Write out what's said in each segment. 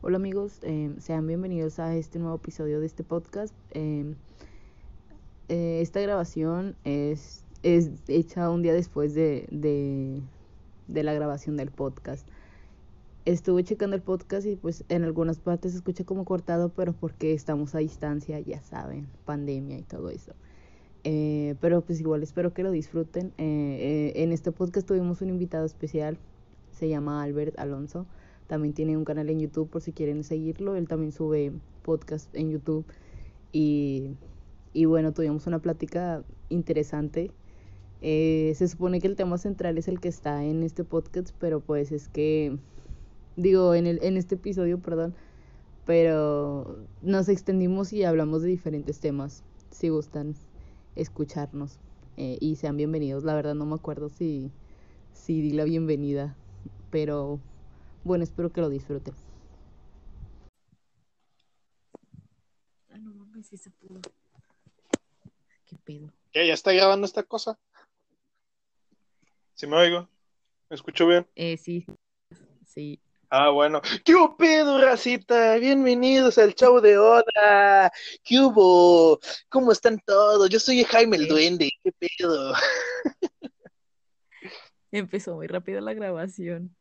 Hola amigos, eh, sean bienvenidos a este nuevo episodio de este podcast. Eh, eh, esta grabación es, hecha un día después de, la grabación del podcast. Estuve checando el podcast y pues en algunas partes se escucha como cortado, pero porque estamos a distancia, ya saben, pandemia y todo eso. Eh, pero pues igual espero que lo disfruten. Eh, en este podcast tuvimos un invitado especial, se llama Albert Alonso. También tiene un canal en YouTube por si quieren seguirlo. Él también sube podcast en YouTube. Y, y bueno, tuvimos una plática interesante. Eh, se supone que el tema central es el que está en este podcast, pero pues es que, digo, en, el, en este episodio, perdón, pero nos extendimos y hablamos de diferentes temas, si gustan escucharnos. Eh, y sean bienvenidos. La verdad no me acuerdo si, si di la bienvenida, pero bueno, espero que lo disfruten. Ah, no mames, si se pudo. ¿Qué pedo? ¿Qué? ¿Ya está grabando esta cosa? ¿Sí me oigo? ¿Me escucho bien? Eh, sí, sí. Ah, bueno. ¿Qué pedo, racita? Bienvenidos al show de Oda. ¿Qué hubo? ¿Cómo están todos? Yo soy Jaime el. Duende. ¿Qué pedo? Empezó muy rápido la grabación.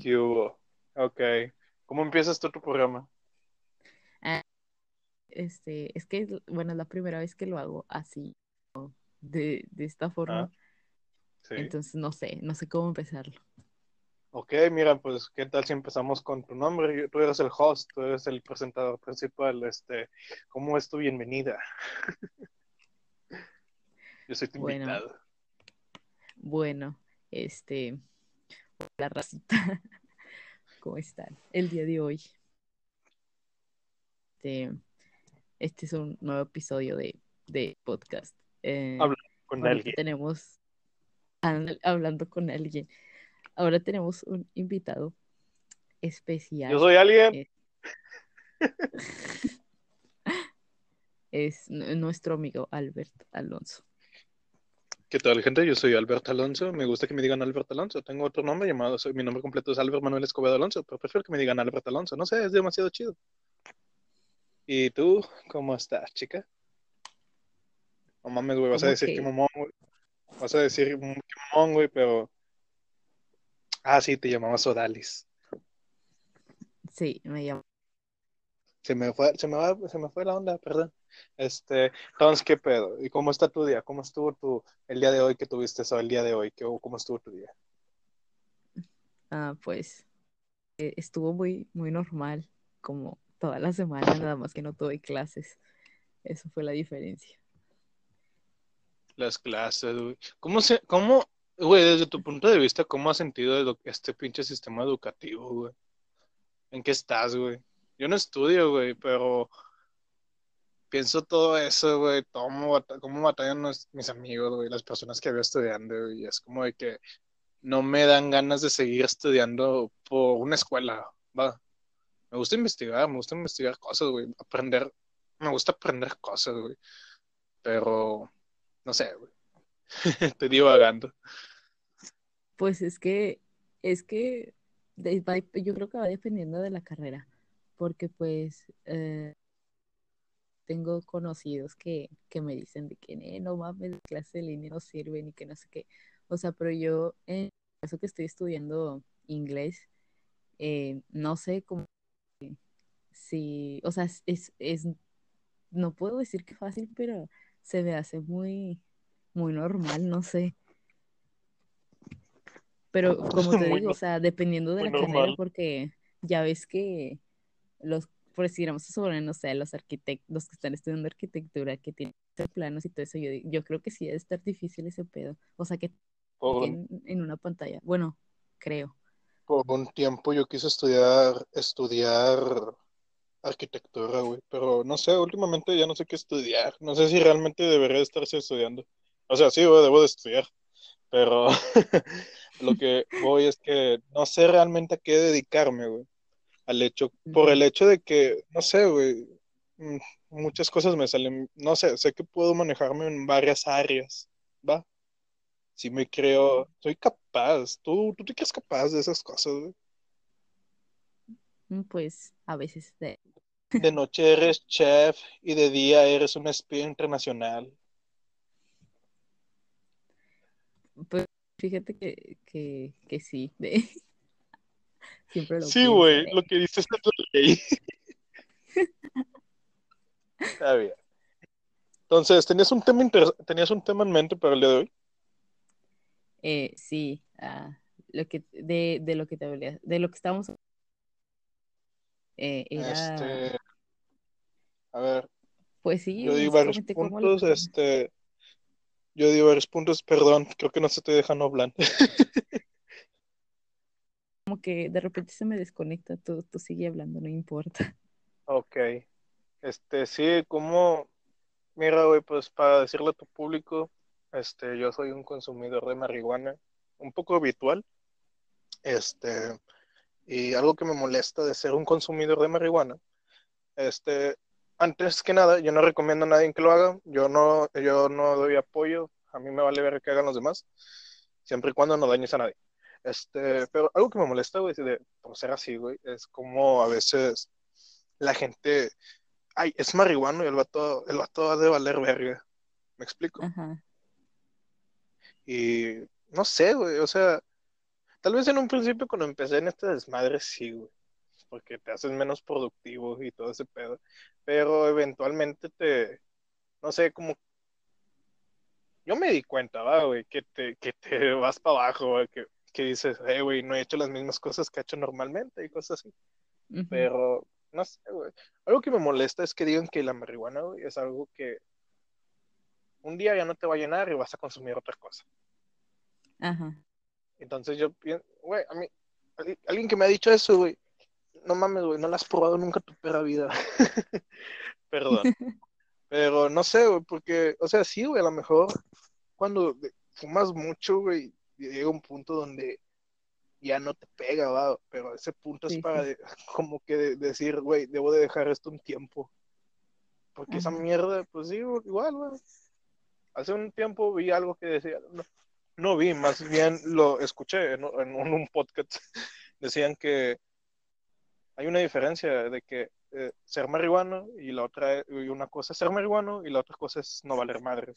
¿Qué hubo? Ok. ¿Cómo empiezas tú tu programa? Este, es que, bueno, es la primera vez que lo hago así, de, de esta forma. Ah, Sí. Entonces no sé, no sé cómo empezarlo. Ok, mira, pues, ¿qué tal si empezamos con tu nombre? Tú eres el host, tú eres el presentador principal. Este, ¿cómo es tu bienvenida? Yo soy tu Bueno. invitado. Bueno, este, la racita, ¿cómo están? El día de hoy, este, este es un nuevo episodio de, de podcast. Eh, Habla con alguien. tenemos, an- hablando con alguien, ahora tenemos un invitado especial. Yo soy alguien. Eh, es nuestro amigo Albert Alonso. ¿Qué tal, gente? Yo soy Alberto Alonso. Me gusta que me digan Alberto Alonso. Tengo otro nombre llamado, soy- mi nombre completo es Albert Manuel Escobedo Alonso, pero prefiero que me digan Alberto Alonso. No sé, es demasiado chido. ¿Y tú, cómo estás, chica? No mames, güey, vas a ¿Cómo decir que? que mamón, güey. Vas a decir que mamón, güey, pero... Ah, sí, te llamabas Odalis. Sí, me llamo. Se me fue, se me va, se me fue la onda, perdón. Este, entonces, ¿qué pedo? ¿Y cómo está tu día? ¿Cómo estuvo tu, el día de hoy que tuviste eso, el día de hoy? ¿Qué, ¿Cómo estuvo tu día? Ah, pues eh, estuvo muy, muy normal, como toda la semana, nada más que no tuve clases. Eso fue la diferencia. Las clases, güey. ¿Cómo se, cómo, güey, desde tu punto de vista, cómo has sentido este pinche sistema educativo, güey? ¿En qué estás, güey? Yo no estudio, güey, pero pienso todo eso, güey, cómo, cómo batallan mis amigos, güey, las personas que veo estudiando, güey, y es como de que no me dan ganas de seguir estudiando por una escuela, va. Me gusta investigar, me gusta investigar cosas, güey, aprender, me gusta aprender cosas, güey, pero no sé, güey. Estoy divagando. Pues es que, es que yo creo que va dependiendo de la carrera, porque pues eh, tengo conocidos que, que me dicen de que "Eh, no mames, las clases de línea no sirven y que no sé qué. O sea, pero yo en caso que estoy estudiando inglés, eh, no sé cómo si, o sea, es, es, no puedo decir que fácil, pero se me hace muy, muy normal, no sé. Pero como te digo, o sea, dependiendo de la carrera, normal. porque ya ves que los, por decir, vamos a sobre, no sé, los arquitectos, los que están estudiando arquitectura, que tienen planos y todo eso, yo, yo creo que sí debe estar difícil ese pedo. O sea, que Por, en, en una pantalla. Bueno, creo. por un tiempo yo quise estudiar, estudiar arquitectura, güey, pero no sé, últimamente ya no sé qué estudiar. No sé si realmente debería estarse estudiando. O sea, sí, güey, debo de estudiar, pero lo que voy es que no sé realmente a qué dedicarme, güey. Al hecho, por el hecho de que, no sé, güey, mm, muchas cosas me salen, no sé, sé que puedo manejarme en varias áreas, ¿va? Sí me creo, soy capaz. ¿Tú, tú te crees capaz de esas cosas, güey? Mm, Pues a veces de... De noche eres chef y de día eres un espía internacional. Pues fíjate que, que, que sí, de... siempre lo Sí, güey, de- lo que dices es la ley. Está bien. Entonces, ¿tenías un tema tenías un tema en mente para el día de hoy? Eh, sí, ah, lo que de, de lo que te hablé, de lo que estábamos eh, era Este, a ver, pues sí, yo di varios lo- puntos, este, yo di varios puntos, perdón, creo que no se estoy dejando hablar. como que de repente se me desconecta, tú, tú sigue hablando, no importa. Ok. Este, sí, como, mira, güey, pues para decirle a tu público, este, yo soy un consumidor de marihuana, un poco habitual, este, y algo que me molesta de ser un consumidor de marihuana, este, antes que nada, yo no recomiendo a nadie que lo haga, yo no, yo no doy apoyo, a mí me vale ver que hagan los demás, siempre y cuando no dañes a nadie. Este, pero algo que me molesta, güey, de, por ser así, güey, es como a veces la gente, ay, es marihuano y el vato, el vato ha de valer verga. ¿Me explico? Y no sé, güey, o sea, tal vez en un principio cuando empecé en este desmadre, sí, güey, porque te haces menos productivo y todo ese pedo, pero eventualmente te, no sé, como, yo me di cuenta, va, güey, que te, que te vas para abajo, güey, que, que dices, hey, güey, no he hecho las mismas cosas que he hecho normalmente y cosas así. ujú, Pero, no sé, güey. Algo que me molesta es que digan que la marihuana, güey, es algo que un día ya no te va a llenar y vas a consumir otra cosa. ajá, Entonces yo pienso, güey, a mí, alguien- que me ha dicho eso, güey, no mames, güey, no la has probado nunca tu perra vida. Perdón. Pero no sé, güey, porque, o sea, sí, güey, a lo mejor cuando fumas mucho, güey, llega un punto donde ya no te pega, va, pero ese punto Sí, es para sí. de- como que de- decir, güey, debo de dejar esto un tiempo. Porque esa mierda, pues sí, igual, güey. Hace un tiempo vi algo que decía, no, no vi, más bien lo escuché en, en un, un podcast. Decían que hay una diferencia de que eh, ser marihuano y la otra, y una cosa es ser marihuano y la otra cosa es no valer madre.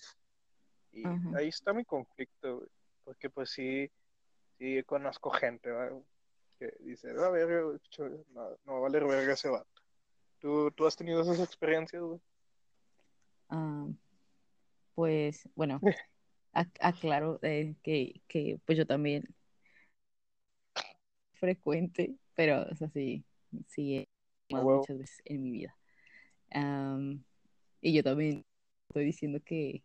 Y Ajá. ahí está mi conflicto, güey, porque pues sí, sí conozco gente, que dice, a ver, güey, cho- no, no va a valer verga ese vato. ¿Tú, tú has tenido esas experiencias, güey? Ah, pues bueno, ac- aclaro eh, que, que pues yo también frecuente, pero o sea, sí, sí he huevo. muchas veces en mi vida. Am, y yo también estoy diciendo que,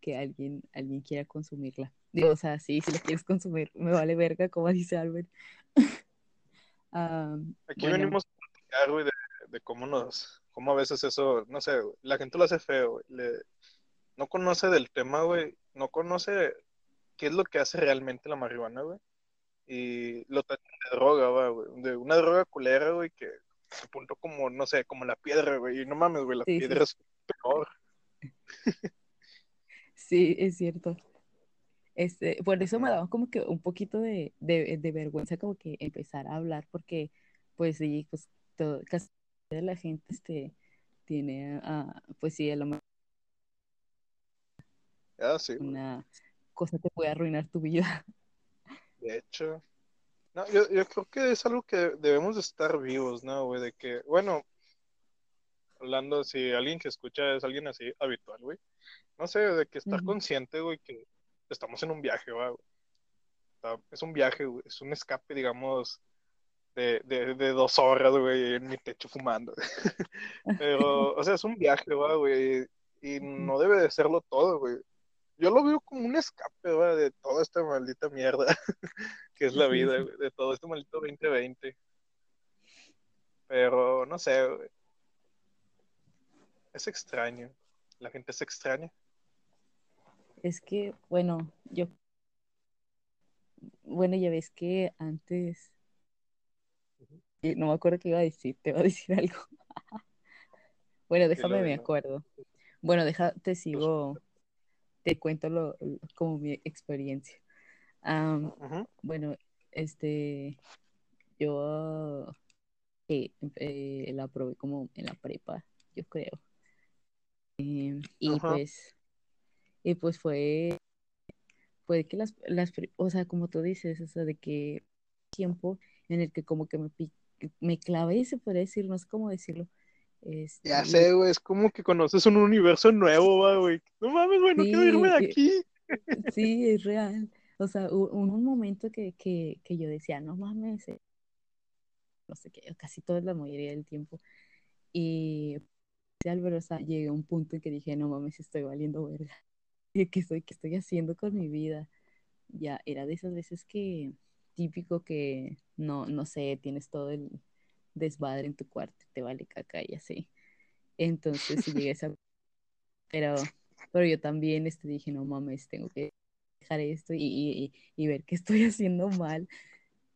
que alguien, alguien quiera consumirla. Digo, o sea, sí, si la quieres consumir, me vale verga, como dice Albert. Am, Aquí bueno, venimos a platicar, güey, de, de cómo nos, cómo a veces eso, no sé, güey, la gente lo hace feo, güey, le- no conoce del tema, güey, no conoce qué es lo que hace realmente la marihuana, güey, y lo tratan de droga, va, güey, de una droga culera, güey, que se punto como, no sé, como la piedra, güey, y no mames, güey, la Sí, sí, piedra es peor. sí, es cierto. Este, por eso me daba como que un poquito de, de, de vergüenza como que empezar a hablar porque pues sí, pues todo, casi de la gente este, tiene, ah, pues sí, a lo mejor sí, güey, una cosa que puede arruinar tu vida. de hecho. No, yo, yo creo que es algo que debemos de estar vivos, ¿no, güey? De que, bueno, hablando, si alguien que escucha es alguien así habitual, güey. No sé, de que estar consciente, güey, que estamos en un viaje, güey. Es un viaje, güey. Es un escape, digamos, de, de, de dos horas, güey, en mi techo fumando. Pero, o sea, es un viaje, güey, güey. Y no debe de serlo todo, güey. Yo lo veo como un escape, güey, de toda esta maldita mierda que es la vida, güey, de todo este maldito 2020. Pero, no sé, güey. Es extraño. La gente es extraña. Es que, bueno, yo, bueno, ya ves que antes, eh, no me acuerdo qué iba a decir, te iba a decir algo. Bueno, déjame, me acuerdo. Bueno, deja, te Pues, sigo, te cuento lo, lo- como mi experiencia. Bueno, este, yo eh, eh, la probé como en la prepa, yo creo. Em, y pues, y pues fue, fue que las, las, o sea, como tú dices, o sea, de que tiempo en el que como que me, me clavé, se puede decir, no sé cómo decirlo. Este, ya sé, güey, es como que conoces un universo nuevo, güey. No mames, güey, no quiero irme de aquí. Sí, es real. O sea, hubo un momento que, que, que yo decía, no mames, eh, no sé qué, casi toda la mayoría del tiempo. Y Álvaro, o sea, llegué a un punto en que dije, no mames, estoy valiendo verga. ¿Qué estoy, qué estoy haciendo con mi vida? Ya, era de esas veces que, típico que, no, no sé, tienes todo el desmadre en tu cuarto, te vale caca y así. Entonces, si llegué a. Pero, pero yo también este, dije, no mames, tengo que dejar esto y, y, y ver qué estoy haciendo mal.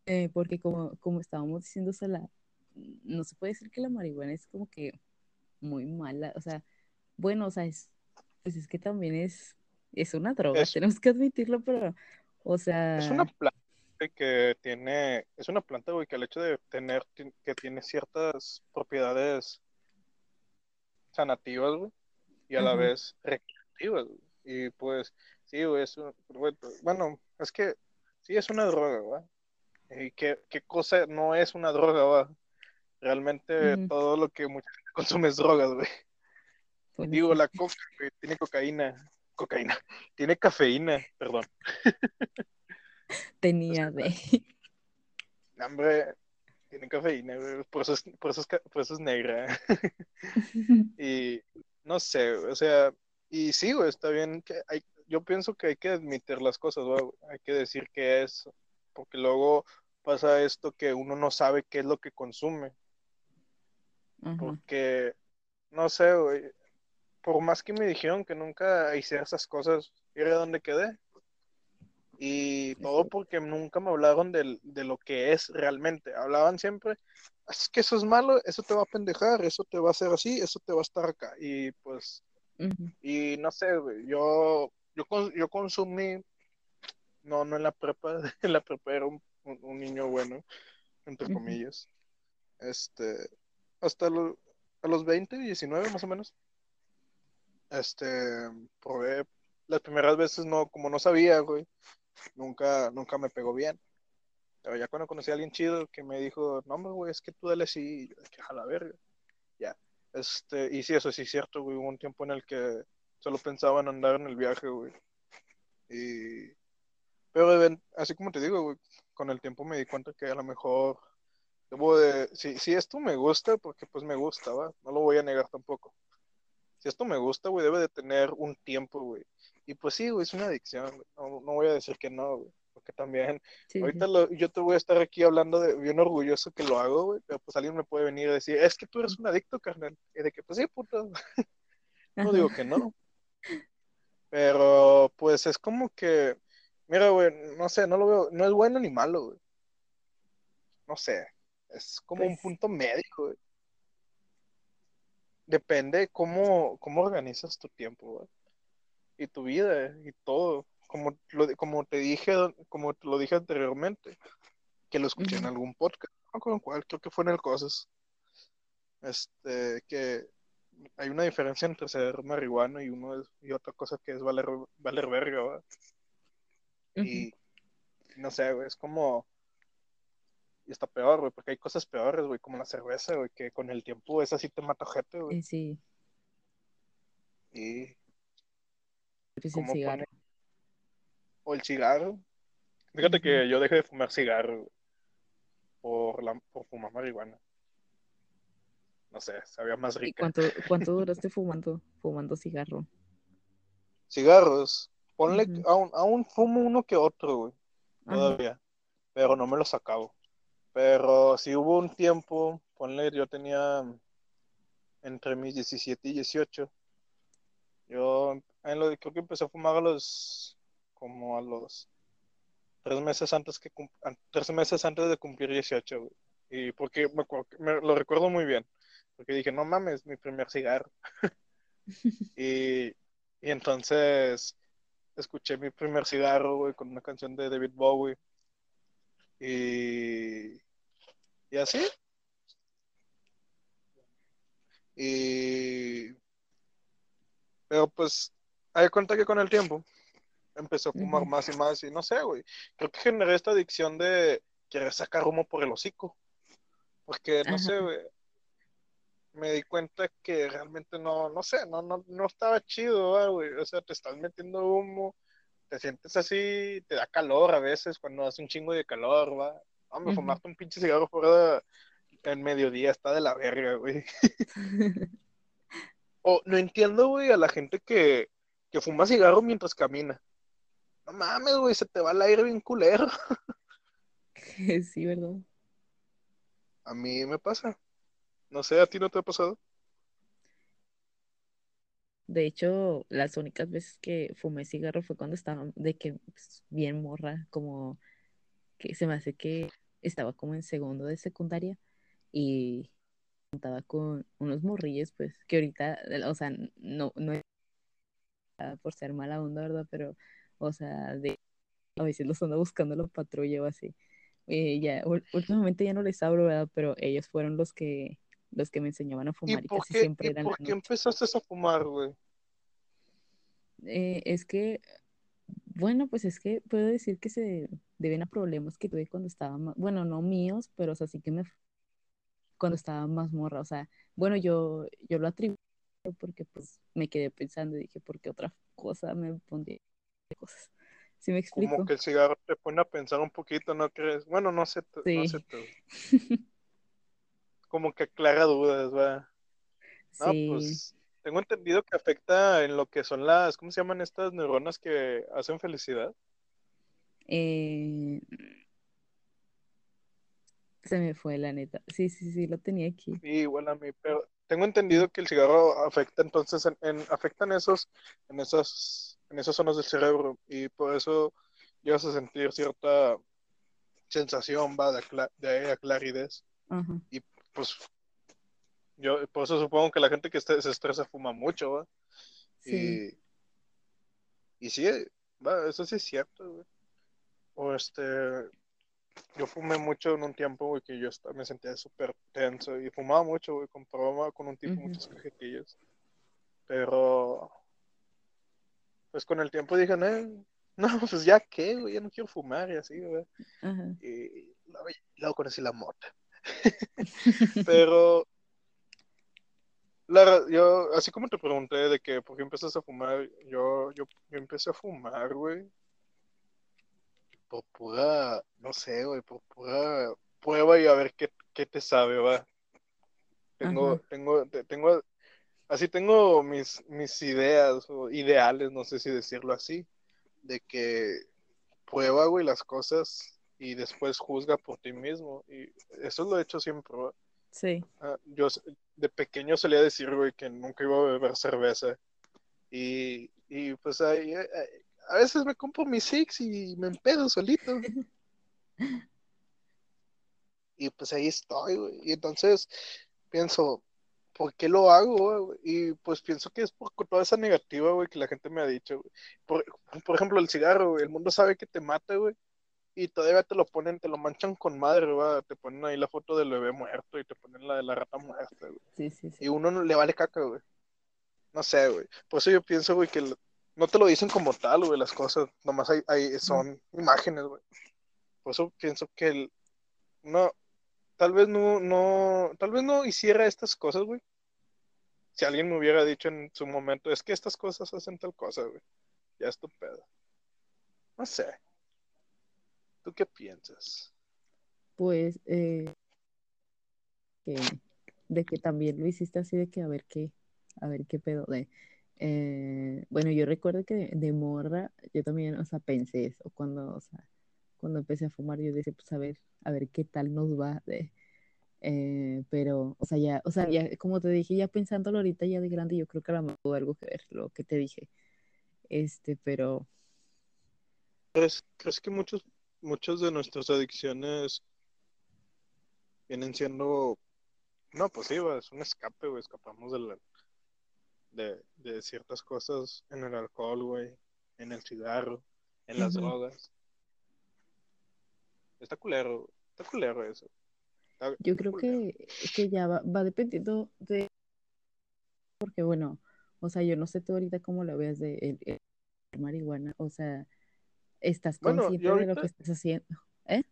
Eh, porque como, como estábamos diciendo, o la, no se puede decir que la marihuana es como que muy mala, o sea, bueno, o sea, es, pues es que también es, es una droga, tenemos que admitirlo, pero, o sea... Es una planta que tiene, es una planta, güey, que el hecho de tener, que tiene ciertas propiedades sanativas, güey, y a la vez recreativas, y pues, sí, güey, es bueno, es que sí es una droga, güey, ¿Y qué, qué cosa no es una droga, va? Realmente todo lo que mucha gente consume es drogas, güey. Pues Digo, la coca, güey, tiene cocaína. Cocaína. Tiene cafeína, perdón. Tenía de. Hombre, tiene cafeína. Por eso es, por eso es, por eso es negra. y no sé, o sea, y sí, güey, está bien que hay, yo pienso que hay que admitir las cosas, güey. Hay que decir que es porque luego pasa esto que uno no sabe qué es lo que consume. Porque, no sé, güey, por más que me dijeron que nunca hice esas cosas, era donde quedé. Y todo porque nunca me hablaron de, lo que es realmente. Hablaban siempre, es que eso es malo, eso te va a pendejar, eso te va a hacer así, eso te va a estar acá. Y pues, y no sé, yo, yo, yo consumí no, no en la prepa, en la prepa era un, niño bueno, entre comillas. Este, hasta a los 20, 19 más o menos. Este, probé las primeras veces no, como no sabía, güey, nunca, nunca me pegó bien. Pero ya cuando conocí a alguien chido que me dijo, no, güey, es que tú dale así, que a la verga. Ya. Este, y sí, eso sí es cierto, güey. Hubo un tiempo en el que solo pensaba en andar en el viaje, güey. Y pero así como te digo, con el tiempo me di cuenta que a lo mejor debo de, si, si esto me gusta, porque pues me gusta, ¿va? No lo voy a negar tampoco. Si esto me gusta, güey, debe de tener un tiempo, güey. Y pues sí, güey, es una adicción, no, no, voy a decir que no, güey. Porque también, ahorita yo te voy a estar aquí hablando de bien orgulloso que lo hago, güey, pero pues alguien me puede venir a decir, es que tú eres un adicto, carnal. Y de que, pues sí, puto. no digo que no. Pero, pues es como que Mira, güey, no sé, no lo veo, no es bueno ni malo, güey. No sé, es como un pues punto médico, güey. Depende cómo, cómo organizas tu tiempo, güey. Y tu vida, y todo. Como, lo, como te dije, como te lo dije anteriormente, que lo escuché en algún podcast, no con cuál, creo que fue en el Cosas. Este, que hay una diferencia entre ser marihuana y uno y otra cosa que es valer, valer verga, ¿verdad? Y no sé, es como. Y está peor, güey, porque hay cosas peores, güey, como la cerveza, güey, que con el tiempo esa sí te mata gente, güey. Sí. Y. el cigarro. O el cigarro. Fíjate que yo dejé de fumar cigarro por, la, por fumar marihuana. No sé, sabía más rico. ¿Y cuánto, cuánto duraste fumando, fumando cigarro? Cigarros. Ponle, aún, fumo uno que otro, güey. Todavía. Pero no me lo sacabo. Pero si hubo un tiempo, ponle, yo tenía entre mis 17 y 18. Yo en lo, creo que empecé a fumar a los, como a los tres meses antes que tres meses antes de cumplir 18, güey. Y porque me, lo recuerdo muy bien. Porque dije, no mames, mi primer cigarro. y, y entonces escuché mi primer cigarro, güey, con una canción de David Bowie. Y, y así. Y... Pero pues, hay cuenta que con el tiempo empezó a fumar más y más y no sé, güey. Creo que generé esta adicción de querer sacar humo por el hocico. Porque, no Ajá. sé, güey, me di cuenta que realmente no, no sé, no, no, no estaba chido, ¿va, güey. O sea, te estás metiendo humo, te sientes así, te da calor a veces cuando hace un chingo de calor, va. Hombre, Ujú. fumarte un pinche cigarro fuera en mediodía está de la verga, güey. O no entiendo, güey, a la gente que, que fuma cigarro mientras camina. No mames, güey, se te va el aire bien culero. Sí, ¿verdad? A mí me pasa. No sé, ¿a ti no te ha pasado? De hecho, las únicas veces que fumé cigarro fue cuando estaba de que pues, bien morra, como que se me hace que estaba como en segundo de secundaria y contaba con unos morrillos, pues, que ahorita, o sea, no, no es por ser mala onda, ¿verdad? Pero, o sea, de a veces los ando buscando la patrulla o así. Eh, ya, últimamente ya no les hablo, ¿verdad? Pero ellos fueron los que, los que me enseñaban a ¿Y fumar y casi qué, siempre y eran por qué noche. empezaste a fumar, güey? Eh, es que, bueno, pues es que puedo decir que se deben a problemas que tuve cuando estaba más, bueno, no míos, pero o sea, sí que me, cuando estaba más morra, o sea, bueno, yo, yo lo atribuyo porque pues me quedé pensando y dije, ¿por qué otra cosa me pondría cosas? ¿Sí me Como explico? que el cigarro te pone a pensar un poquito, ¿no crees? Bueno, no sé, no sé tú. Como que aclara dudas, va. No, sí, pues tengo entendido que afecta en lo que son las, ¿cómo se llaman estas neuronas que hacen felicidad? Eh, se me fue la neta. Sí, sí, sí, lo tenía aquí. Sí, igual a mí, pero tengo entendido que el cigarro afecta entonces en, en- afectan esos, en esas, en esas zonas del cerebro y por eso llegas a sentir cierta sensación, va, de, acla- de claridad. Ajá, Y pues yo por eso supongo que la gente que se estresa fuma mucho, ¿va? sí, Y, y sí, va, eso sí es cierto, güey. O este, yo fumé mucho en un tiempo, güey, que yo me sentía súper tenso y fumaba mucho, güey, compraba con un tipo ujú, muchas cajetillas. Pero, pues con el tiempo dije, no, no, pues ya qué, güey, ya no quiero fumar y así, güey. Y luego, luego conocí la mota. Pero, la, yo, así como te pregunté de que por qué empezaste a fumar, yo, yo, yo empecé a fumar, güey, por pura, no sé, güey, por pura prueba y a ver qué, qué te sabe, va. Tengo, Ajá, tengo, te- tengo, así tengo mis, mis ideas o ideales, no sé si decirlo así, de que prueba, güey, las cosas y después juzga por ti mismo. Y eso lo he hecho siempre, güey. sí. Ah, yo de pequeño solía decir, güey, que nunca iba a beber cerveza. Y, y pues ahí, a veces me compro mis six y me empedo solito. Y pues ahí estoy, güey. Y entonces pienso, ¿por qué lo hago, güey? Y pues pienso que es por toda esa negativa, güey, que la gente me ha dicho, güey. Por, por ejemplo, el cigarro, güey. El mundo sabe que te mata, güey. Y todavía te lo ponen, te lo manchan con madre, ¿va? Te ponen ahí la foto del bebé muerto y te ponen la de la rata muerta, güey. Sí, sí, sí. Y uno no le vale caca, güey. No sé, güey. Por eso yo pienso, güey, que no te lo dicen como tal, güey, las cosas. Nomás hay, hay- son imágenes, güey. Por eso pienso que el, no, tal vez no, no, tal vez no hiciera estas cosas, güey. Si alguien me hubiera dicho en su momento, es que estas cosas hacen tal cosa, güey. Ya es tu pedo. No sé. ¿Tú qué piensas? Pues, eh, que, de que también lo hiciste así de que a ver qué, a ver qué pedo de. Eh, bueno, yo recuerdo que de, morra, yo también, o sea, pensé eso, cuando, o sea, cuando empecé a fumar, yo decía, pues a ver, a ver qué tal nos va de, eh, pero, o sea, ya, o sea, ya, como te dije, ya pensándolo ahorita ya de grande, yo creo que a lo mejor tuvo algo que ver, lo que te dije, este, pero, ¿Crees, crees que muchos, muchas de nuestras adicciones vienen siendo, no, pues sí, es un escape, güey, escapamos de, la- de, de ciertas cosas en el alcohol, güey, en el cigarro, en las drogas. Está culero, está culero eso. Está, yo creo culero. que, que ya va, va dependiendo de porque bueno, o sea, yo no sé tú ahorita cómo lo veas de el, marihuana, o sea, ¿estás consciente de lo que estás haciendo? ¿Eh?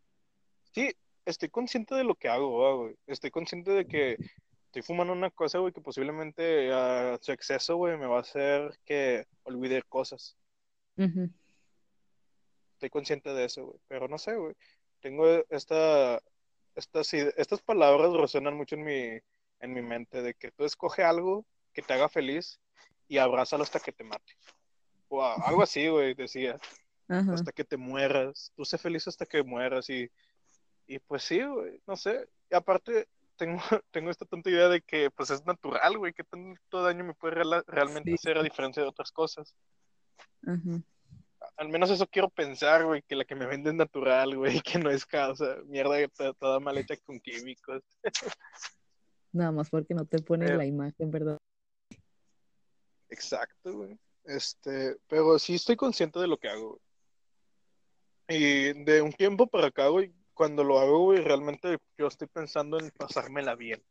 Sí, estoy consciente de lo que hago, güey. Estoy consciente de que estoy fumando una cosa, güey, que posiblemente a su exceso, güey, me va a hacer que olvide cosas. Estoy consciente de eso, güey. Pero no sé, güey. Tengo esta, estas, estas palabras resuenan mucho en mi, en mi mente de que tú escoge algo que te haga feliz y abrázalo hasta que te mate. O algo así, güey, decía. Hasta que te mueras. Tú sé feliz hasta que mueras y, y pues sí, güey, no sé. Y aparte, tengo, tengo esta tonta idea de que pues es natural, güey, que tanto daño me puede realmente hacer a diferencia de otras cosas. Al menos eso quiero pensar, güey, que la que me vende es natural, güey, que no es causa, mierda toda, mal hecha con químicos. Nada más porque no te pone la imagen, ¿verdad? Exacto, güey. Este, pero sí estoy consciente de lo que hago. Y de un tiempo para acá, güey, cuando lo hago, güey, realmente yo estoy pensando en pasármela bien,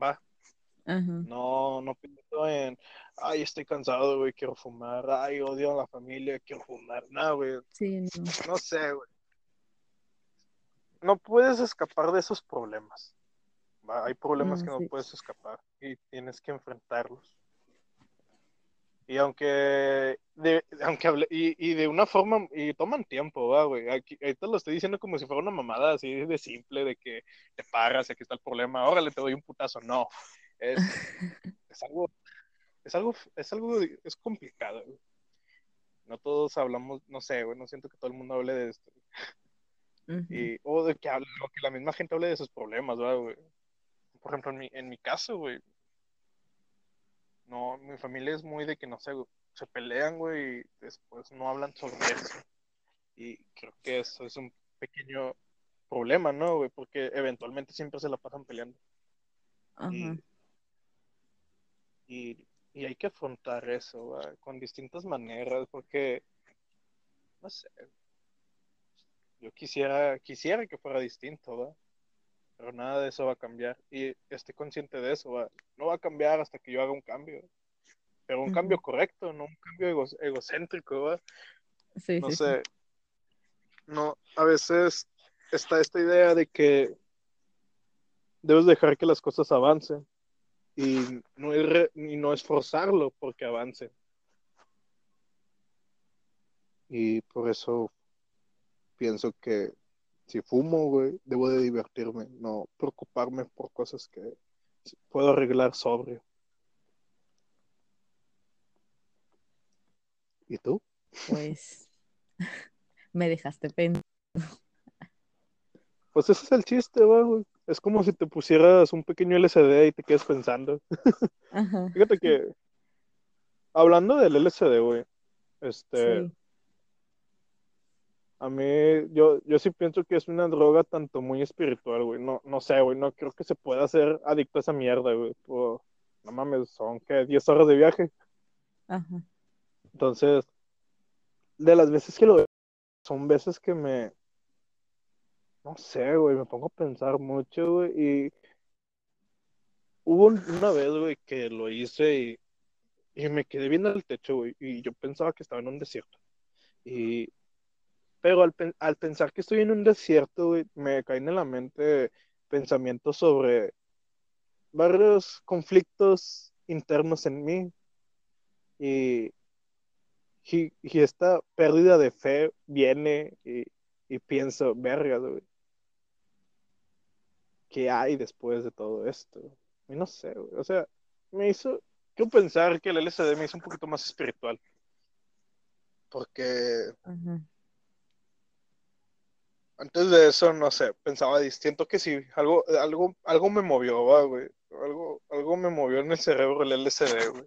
¿va? No, no pienso en, ay, estoy cansado, güey, quiero fumar, ay, odio a la familia, quiero fumar, nada, güey. Sí, no. No sé, güey. No puedes escapar de esos problemas. ¿va? Hay problemas que no puedes escapar y tienes que enfrentarlos. Y aunque, de, aunque hable, y, y, de una forma, y toman tiempo, ¿va, güey. Aquí, ahorita lo estoy diciendo como si fuera una mamada así de simple, de que te paras, aquí está el problema, órale, te doy un putazo. No, es, es algo, es algo, es algo, es complicado, güey. No todos hablamos, no sé, güey, no siento que todo el mundo hable de esto. y, o de que, hable, o que la misma gente hable de sus problemas, güey. Por ejemplo, en mi, en mi caso, güey, no, mi familia es muy de que no sé, se pelean, güey, y después no hablan sobre eso. Y creo que eso es un pequeño problema, ¿no, güey? Porque eventualmente siempre se la pasan peleando. Ajá. Y, y, hay que afrontar eso, güey, con distintas maneras, porque, no sé, yo quisiera, quisiera que fuera distinto, ¿verdad? Pero nada de eso va a cambiar. Y estoy consciente de eso, no va a cambiar hasta que yo haga un cambio. Pero un cambio correcto, no un cambio egocéntrico, ¿va? Sí, no sé. No, a veces está esta idea de que debes dejar que las cosas avancen y no, y no esforzarlo porque avance. Y por eso pienso que si fumo, güey, debo de divertirme, no preocuparme por cosas que puedo arreglar sobrio. ¿Y tú? Pues me dejaste pensando. Pues ese es el chiste, güey. Es como si te pusieras un pequeño LCD y te quedas pensando. Fíjate que, hablando del LCD, güey, este, a mí, yo, yo sí pienso que es una droga tanto muy espiritual, güey. No, no sé, güey, no creo que se pueda hacer adicto a esa mierda, güey. no mames, son que 10 horas de viaje. Ajá. Entonces, de las veces que lo son veces que me, no sé, güey, me pongo a pensar mucho, güey, y hubo una vez, güey, que lo hice y, y me quedé viendo al techo, güey, y yo pensaba que estaba en un desierto. Y pero al, pensar que estoy en un desierto, me caen en la mente pensamientos sobre varios conflictos internos en mí. Y, y, esta pérdida de fe viene y, pienso, verga, güey. ¿Qué hay después de todo esto? Y no sé, güey. O sea, me hizo, pensar que el LSD me hizo un poquito más espiritual. Porque antes de eso, no sé, pensaba distinto que sí, algo, algo, algo me movió, güey. Algo, algo me movió en el cerebro el LSD, güey.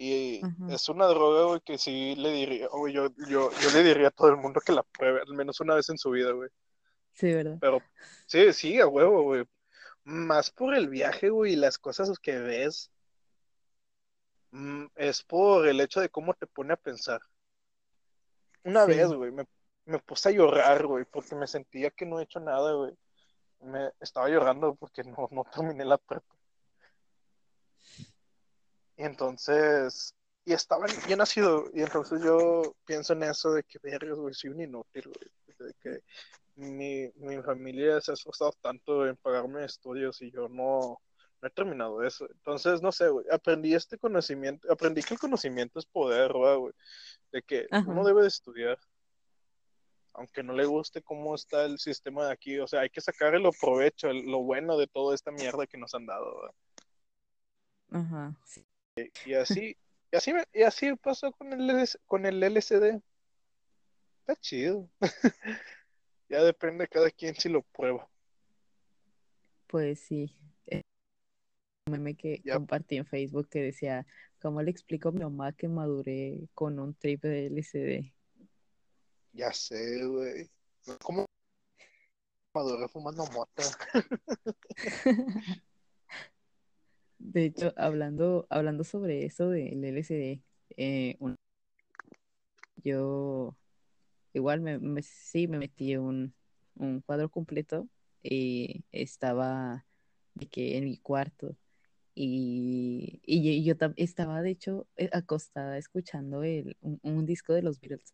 Y es una droga, güey, que sí le diría, güey, yo, yo, yo le diría a todo el mundo que la pruebe, al menos una vez en su vida, güey. Sí, ¿verdad? Pero, sí, sí, a huevo, güey. Más por el viaje, güey, y las cosas que ves, mm, es por el hecho de cómo te pone a pensar. Una vez, güey, me, me puse a llorar, güey, porque me sentía que no he hecho nada, güey. Me estaba llorando porque no, no terminé la prepa. Y entonces, y estaba bien nacido, y entonces yo pienso en eso de que, verga, güey, soy un inútil, güey, de que mi, mi familia se ha esforzado tanto en pagarme estudios y yo no, no he terminado eso. Entonces, no sé, güey, aprendí este conocimiento, aprendí que el conocimiento es poder, güey, de que uno debe de estudiar, aunque no le guste cómo está el sistema de aquí, o sea, hay que sacarle lo provecho, lo bueno de toda esta mierda que nos han dado. Ajá. Y, así, y así, y así pasó con el, con el LCD. Está chido. ya depende de cada quien si lo prueba. Pues sí. Eh, un meme que compartí en Facebook que decía, ¿cómo le explico a mi mamá que maduré con un trip de LCD? Ya sé, güey. ¿Cómo maduré fumando mota? De hecho, hablando, hablando sobre eso del LCD, eh, yo igual me, sí me metí un, un cuadro completo y estaba de que en mi cuarto y, y, yo, estaba de hecho eh, acostada escuchando el, un, disco de los Beatles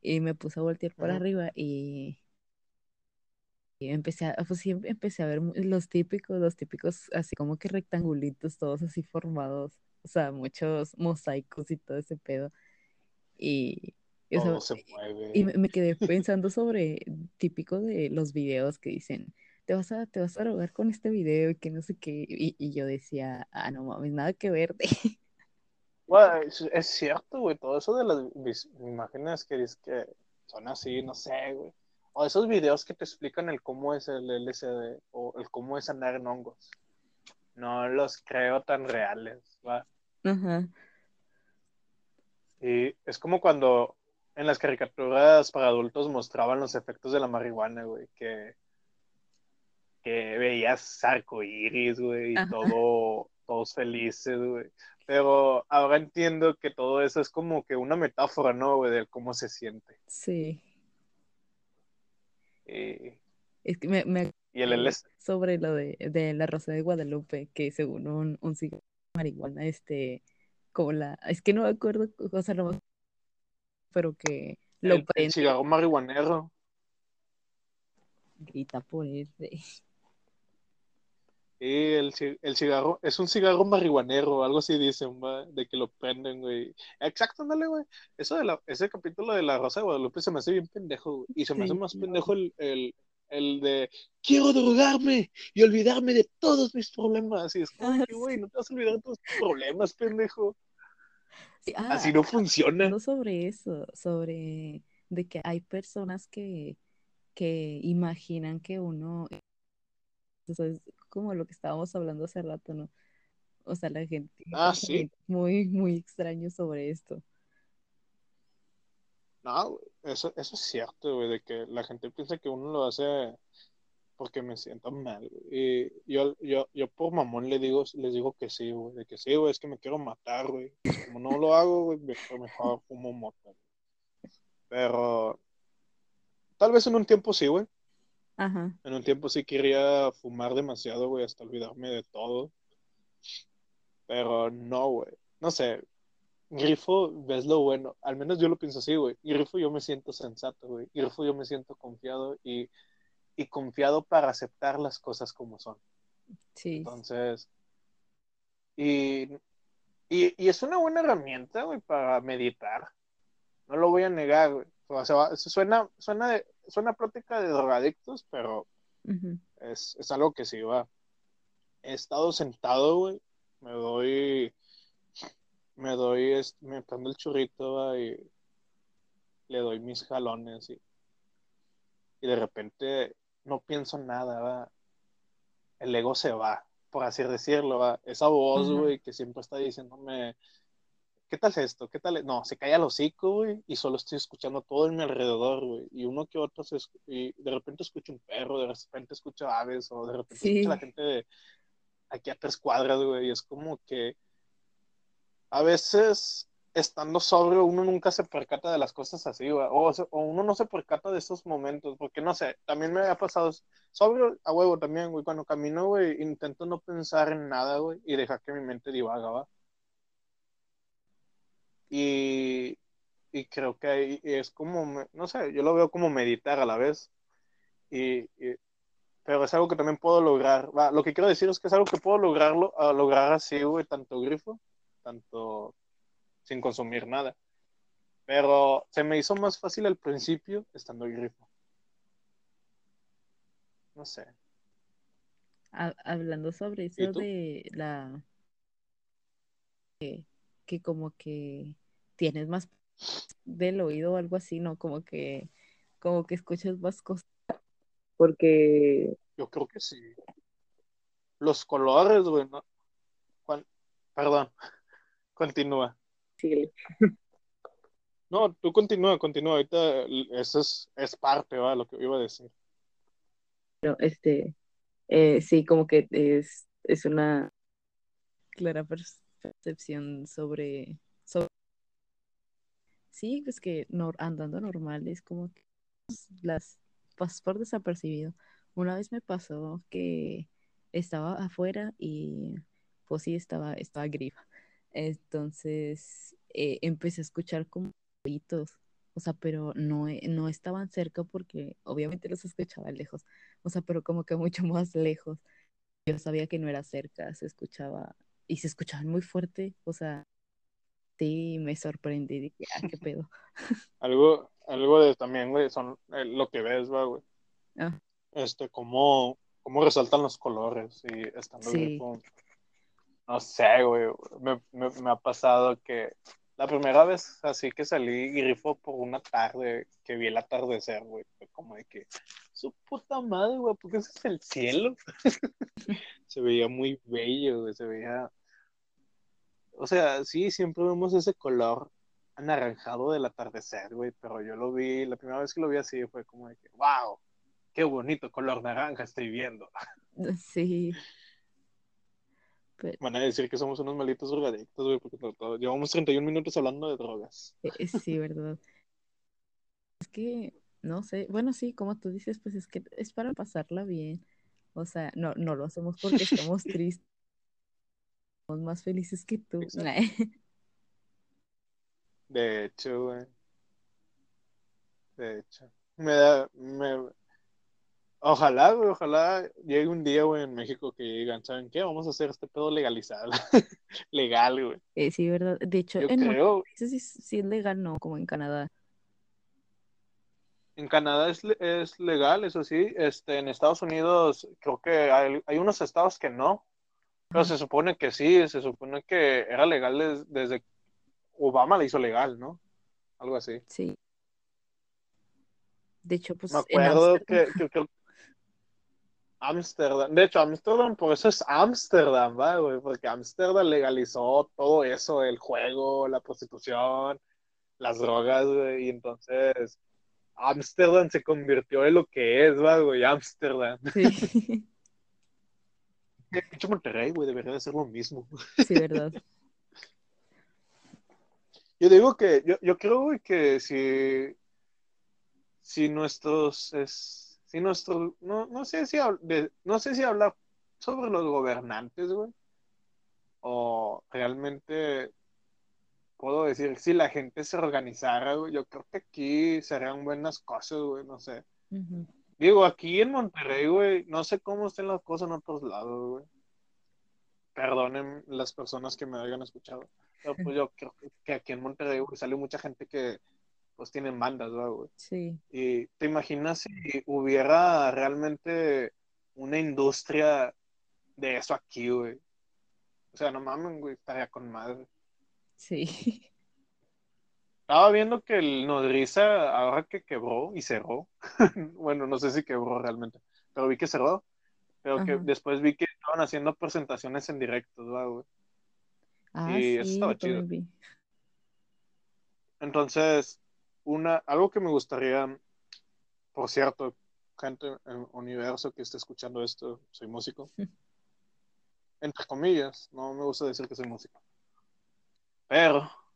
y me puse a voltear por arriba y y empecé a, pues sí, empecé a ver los típicos, los típicos así como que rectangulitos, todos así formados, o sea, muchos mosaicos y todo ese pedo. Y, todo se mueve. y me, quedé pensando sobre típico de los videos que dicen, te vas a, te vas a rogar con este video y que no sé qué, y, yo decía, ah, no mames, nada que ver. Bueno, es, cierto, güey, todo eso de las imágenes que dices que son así, no sé, güey o esos videos que te explican el cómo es el LCD o el cómo es andar en hongos. No los creo tan reales, ¿va? Y es como cuando en las caricaturas para adultos mostraban los efectos de la marihuana, güey, que, que veías iris, güey, y todo, todos felices, güey. Pero ahora entiendo que todo eso es como que una metáfora, ¿no, güey, de cómo se siente. Sí. Eh, es que me, me y el sobre lo de, de, la Rosa de Guadalupe, que según un, un cigarro de marihuana, este, como la, es que no me acuerdo, o sea, no, pero que lo el, el cigarro marihuanero. Grita por él. Y el, el, cigarro, es un cigarro marihuanero, algo así dicen, de que lo prenden, güey. Exacto, dale, güey. Eso de la, ese capítulo de la Rosa de Guadalupe se me hace bien pendejo, güey. Y se me hace más pendejo el, el, el, de quiero drogarme y olvidarme de todos mis problemas. Y es como que, güey, no te vas a olvidar de tus problemas, pendejo. Ah, así no funciona. No sobre eso, sobre de que hay personas que, que imaginan que uno es como lo que estábamos hablando hace rato, ¿no? O sea, la gente ah, sí. muy, muy extraño sobre esto. No, eso, eso es cierto, güey, de que la gente piensa que uno lo hace porque me siento mal, Y yo, yo, yo por mamón le digo, les digo que sí, güey, de que sí, güey, es que me quiero matar, güey. Como no lo hago, güey, mejor, mejor fumo moto. Pero tal vez en un tiempo sí, güey. En un tiempo sí quería fumar demasiado, güey, hasta olvidarme de todo. Pero no, güey. No sé. Grifo, ves lo bueno. Al menos yo lo pienso así, güey. Grifo yo me siento sensato, güey. Grifo yo me siento confiado y, y confiado para aceptar las cosas como son. Sí. Entonces, y, y, y es una buena herramienta, güey, para meditar. No lo voy a negar, güey. O sea, suena, suena, de, suena práctica de drogadictos, pero es, es, algo que sí va. He estado sentado, güey. Me doy. Me doy. Me prendo el churrito, y le doy mis jalones y, y de repente no pienso nada, ¿va? El ego se va, por así decirlo, ¿va? Esa voz, güey, que siempre está diciéndome ¿qué tal es esto? ¿Qué tal? No, se cae al hocico, güey, y solo estoy escuchando todo en mi alrededor, güey. Y uno que otro, se y de repente escucho un perro, de repente escucho aves, o de repente escucho a la gente de aquí a tres cuadras, güey. Y es como que a veces, estando sobrio, uno nunca se percata de las cosas así, güey. O, o uno no se percata de esos momentos, porque no sé, también me ha pasado sobrio a huevo también, güey. Cuando camino, güey, intento no pensar en nada, güey, y dejar que mi mente divaga, ¿va? Y, y creo que es como, no sé, yo lo veo como meditar a la vez. Y, y- pero es algo que también puedo lograr. Va, lo que quiero decir es que es algo que puedo lograrlo, lograr así, güey, tanto grifo, tanto sin consumir nada. Pero se me hizo más fácil al principio estando grifo. No sé. Ha- hablando sobre ¿Y eso de la que como que tienes más del oído o algo así, ¿no? Como que como que escuchas más cosas. Porque Yo creo que sí. Los colores, güey, no. Juan- Perdón, continúa. sí, No, tú continúa, continúa. Ahorita eso es, es parte, ¿va? Lo que iba a decir. pero, este eh, sí, como que es, es una clara perce- percepción sobre, sobre sí, pues que nor- andando normal es como que las pasas por desapercibido. Una vez me pasó que estaba afuera y pues sí estaba, estaba grifa. Entonces eh, empecé a escuchar como gritos, o sea, pero no, no estaban cerca porque obviamente los escuchaba lejos, o sea, pero como que mucho más lejos. Yo sabía que no era cerca, se escuchaba y se escuchaban muy fuerte, o sea, sí me sorprendí, dije, ah, qué pedo. Algo, algo de también, güey, son eh, lo que ves, va, güey. Ah, Este, cómo, cómo resaltan los colores y estando Sí. grifo. No sé, güey. Me, me, me ha pasado que la primera vez así que salí grifo por una tarde que vi el atardecer, güey. Fue como de que, su puta madre, güey, porque ese es el cielo. se veía muy bello, güey. Se veía. O sea, sí, siempre vemos ese color anaranjado del atardecer, güey. Pero yo lo vi, la primera vez que lo vi así fue como de que, wow, qué bonito color naranja estoy viendo. sí. Pero, Van a decir que somos unos malditos drogadictos, güey, porque llevamos 31 minutos hablando de drogas. eh, sí, ¿verdad? Es que, no sé, bueno, sí, como tú dices, pues es que es para pasarla bien. O sea, no, no lo hacemos porque estamos tristes, más felices que tú. Exacto. De hecho, güey. De hecho. Me da, me... Ojalá, güey, ojalá llegue un día, güey, en México que digan, ¿saben qué? Vamos a hacer este pedo legalizado. Legal, güey. Eh, sí, ¿verdad? De hecho, Yo en creo, países sí, sí es legal, no, como en Canadá. en Canadá es, es legal, eso sí. Este, en Estados Unidos creo que hay, hay unos estados que no, pero se supone que sí, se supone que era legal des- desde Obama la hizo legal, ¿no? Algo así. Sí. De hecho, pues Me acuerdo que, que, que Ámsterdam, de hecho, Ámsterdam, por eso es Ámsterdam, ¿va, güey? Porque Ámsterdam legalizó todo eso, el juego, la prostitución, las drogas, güey, y entonces Ámsterdam se convirtió en lo que es, ¿va, güey? Ámsterdam. sí, hecho, Monterrey, güey, debería de ser lo mismo. sí, ¿verdad? Yo digo que, yo, yo creo, güey, que si, si nuestros, es, si nuestro, no, no sé si, de- no sé si hablar sobre los gobernantes, güey, o realmente puedo decir, si la gente se organizara, güey, yo creo que aquí serían buenas cosas, güey, no sé. Ujú. Digo, aquí en Monterrey, güey, no sé cómo estén las cosas en otros lados, güey. Perdonen las personas que me hayan escuchado. Pero pues yo creo que aquí en Monterrey, güey, sale mucha gente que pues tienen bandas, ¿verdad, güey. Sí, Y te imaginas si hubiera realmente una industria de eso aquí, güey. O sea, no mames, güey, estaría con madre. sí, Estaba viendo que el Nodriza, ahora que quebró y cerró, bueno, no sé si quebró realmente, pero vi que cerró, pero que después vi que estaban haciendo presentaciones en directo, ¿verdad, güey? Ah, Y eso estaba chido. vi. Entonces, una, algo que me gustaría, por cierto, gente en universo que esté escuchando esto, soy músico, entre comillas, no me gusta decir que soy músico, pero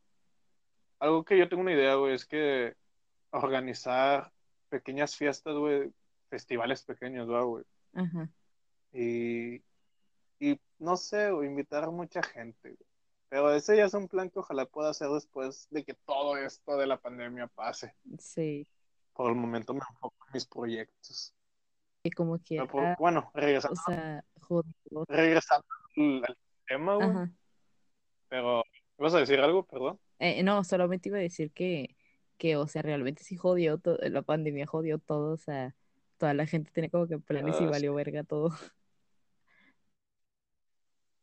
algo que yo tengo una idea, güey, es que organizar pequeñas fiestas, güey, festivales pequeños, ¿verdad, güey? Ajá. Y, y no sé, güey, invitar a mucha gente, güey. Pero ese ya es un plan que ojalá pueda hacer después de que todo esto de la pandemia pase. Sí. Por el momento me enfoco en mis proyectos. Y como que. Por- bueno, regresando, O sea, jodido. regresando al, al tema, güey. Pero, ¿vas a decir algo? Perdón. Eh, no, solamente iba a decir que, que, o sea, realmente sí jodió, la pandemia jodió todo, o sea, toda la gente tiene como que planes y Ah, valió verga todo.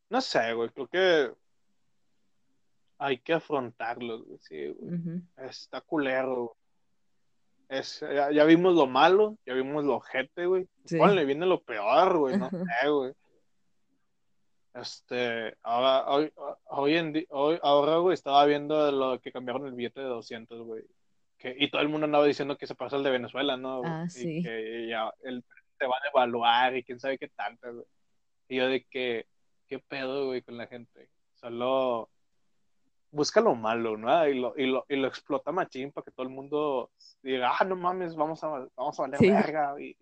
No sé, güey, creo que hay que afrontarlo, güey. Sí, güey. Ujú. Está culero. Es, ya, ya vimos lo malo, ya vimos lo ojete, güey. Sí. Ponle, viene lo peor, güey, no sé, güey. Este, ahora, hoy, hoy en hoy, ahora, güey, estaba viendo lo que cambiaron el billete de 200, güey. Que, y todo el mundo andaba diciendo que se pasa el de Venezuela, ¿no? Ah, Y sí. que ya el se va a devaluar y quién sabe qué tanto, güey. Y yo de que, qué pedo, güey, con la gente. Solo busca lo malo, ¿no? Y lo, y lo, y lo explota machín para que todo el mundo diga, ah, no mames, vamos a, vamos a valer Sí. verga. Y,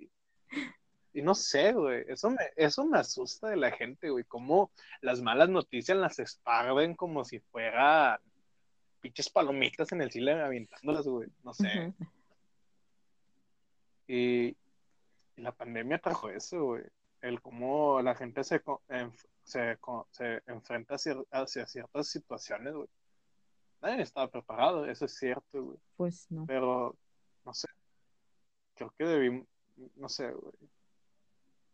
y no sé, güey, eso me, eso me asusta de la gente, güey, cómo las malas noticias las esparven como si fuera pinches palomitas en el cine avientándolas, güey, no sé. Y, y la pandemia trajo eso, güey. El cómo la gente se, enf- se, se enfrenta hacia, hacia ciertas situaciones, güey. Nadie estaba preparado, eso es cierto, güey. Pues no. Pero, no sé. Creo que debí, no sé, güey.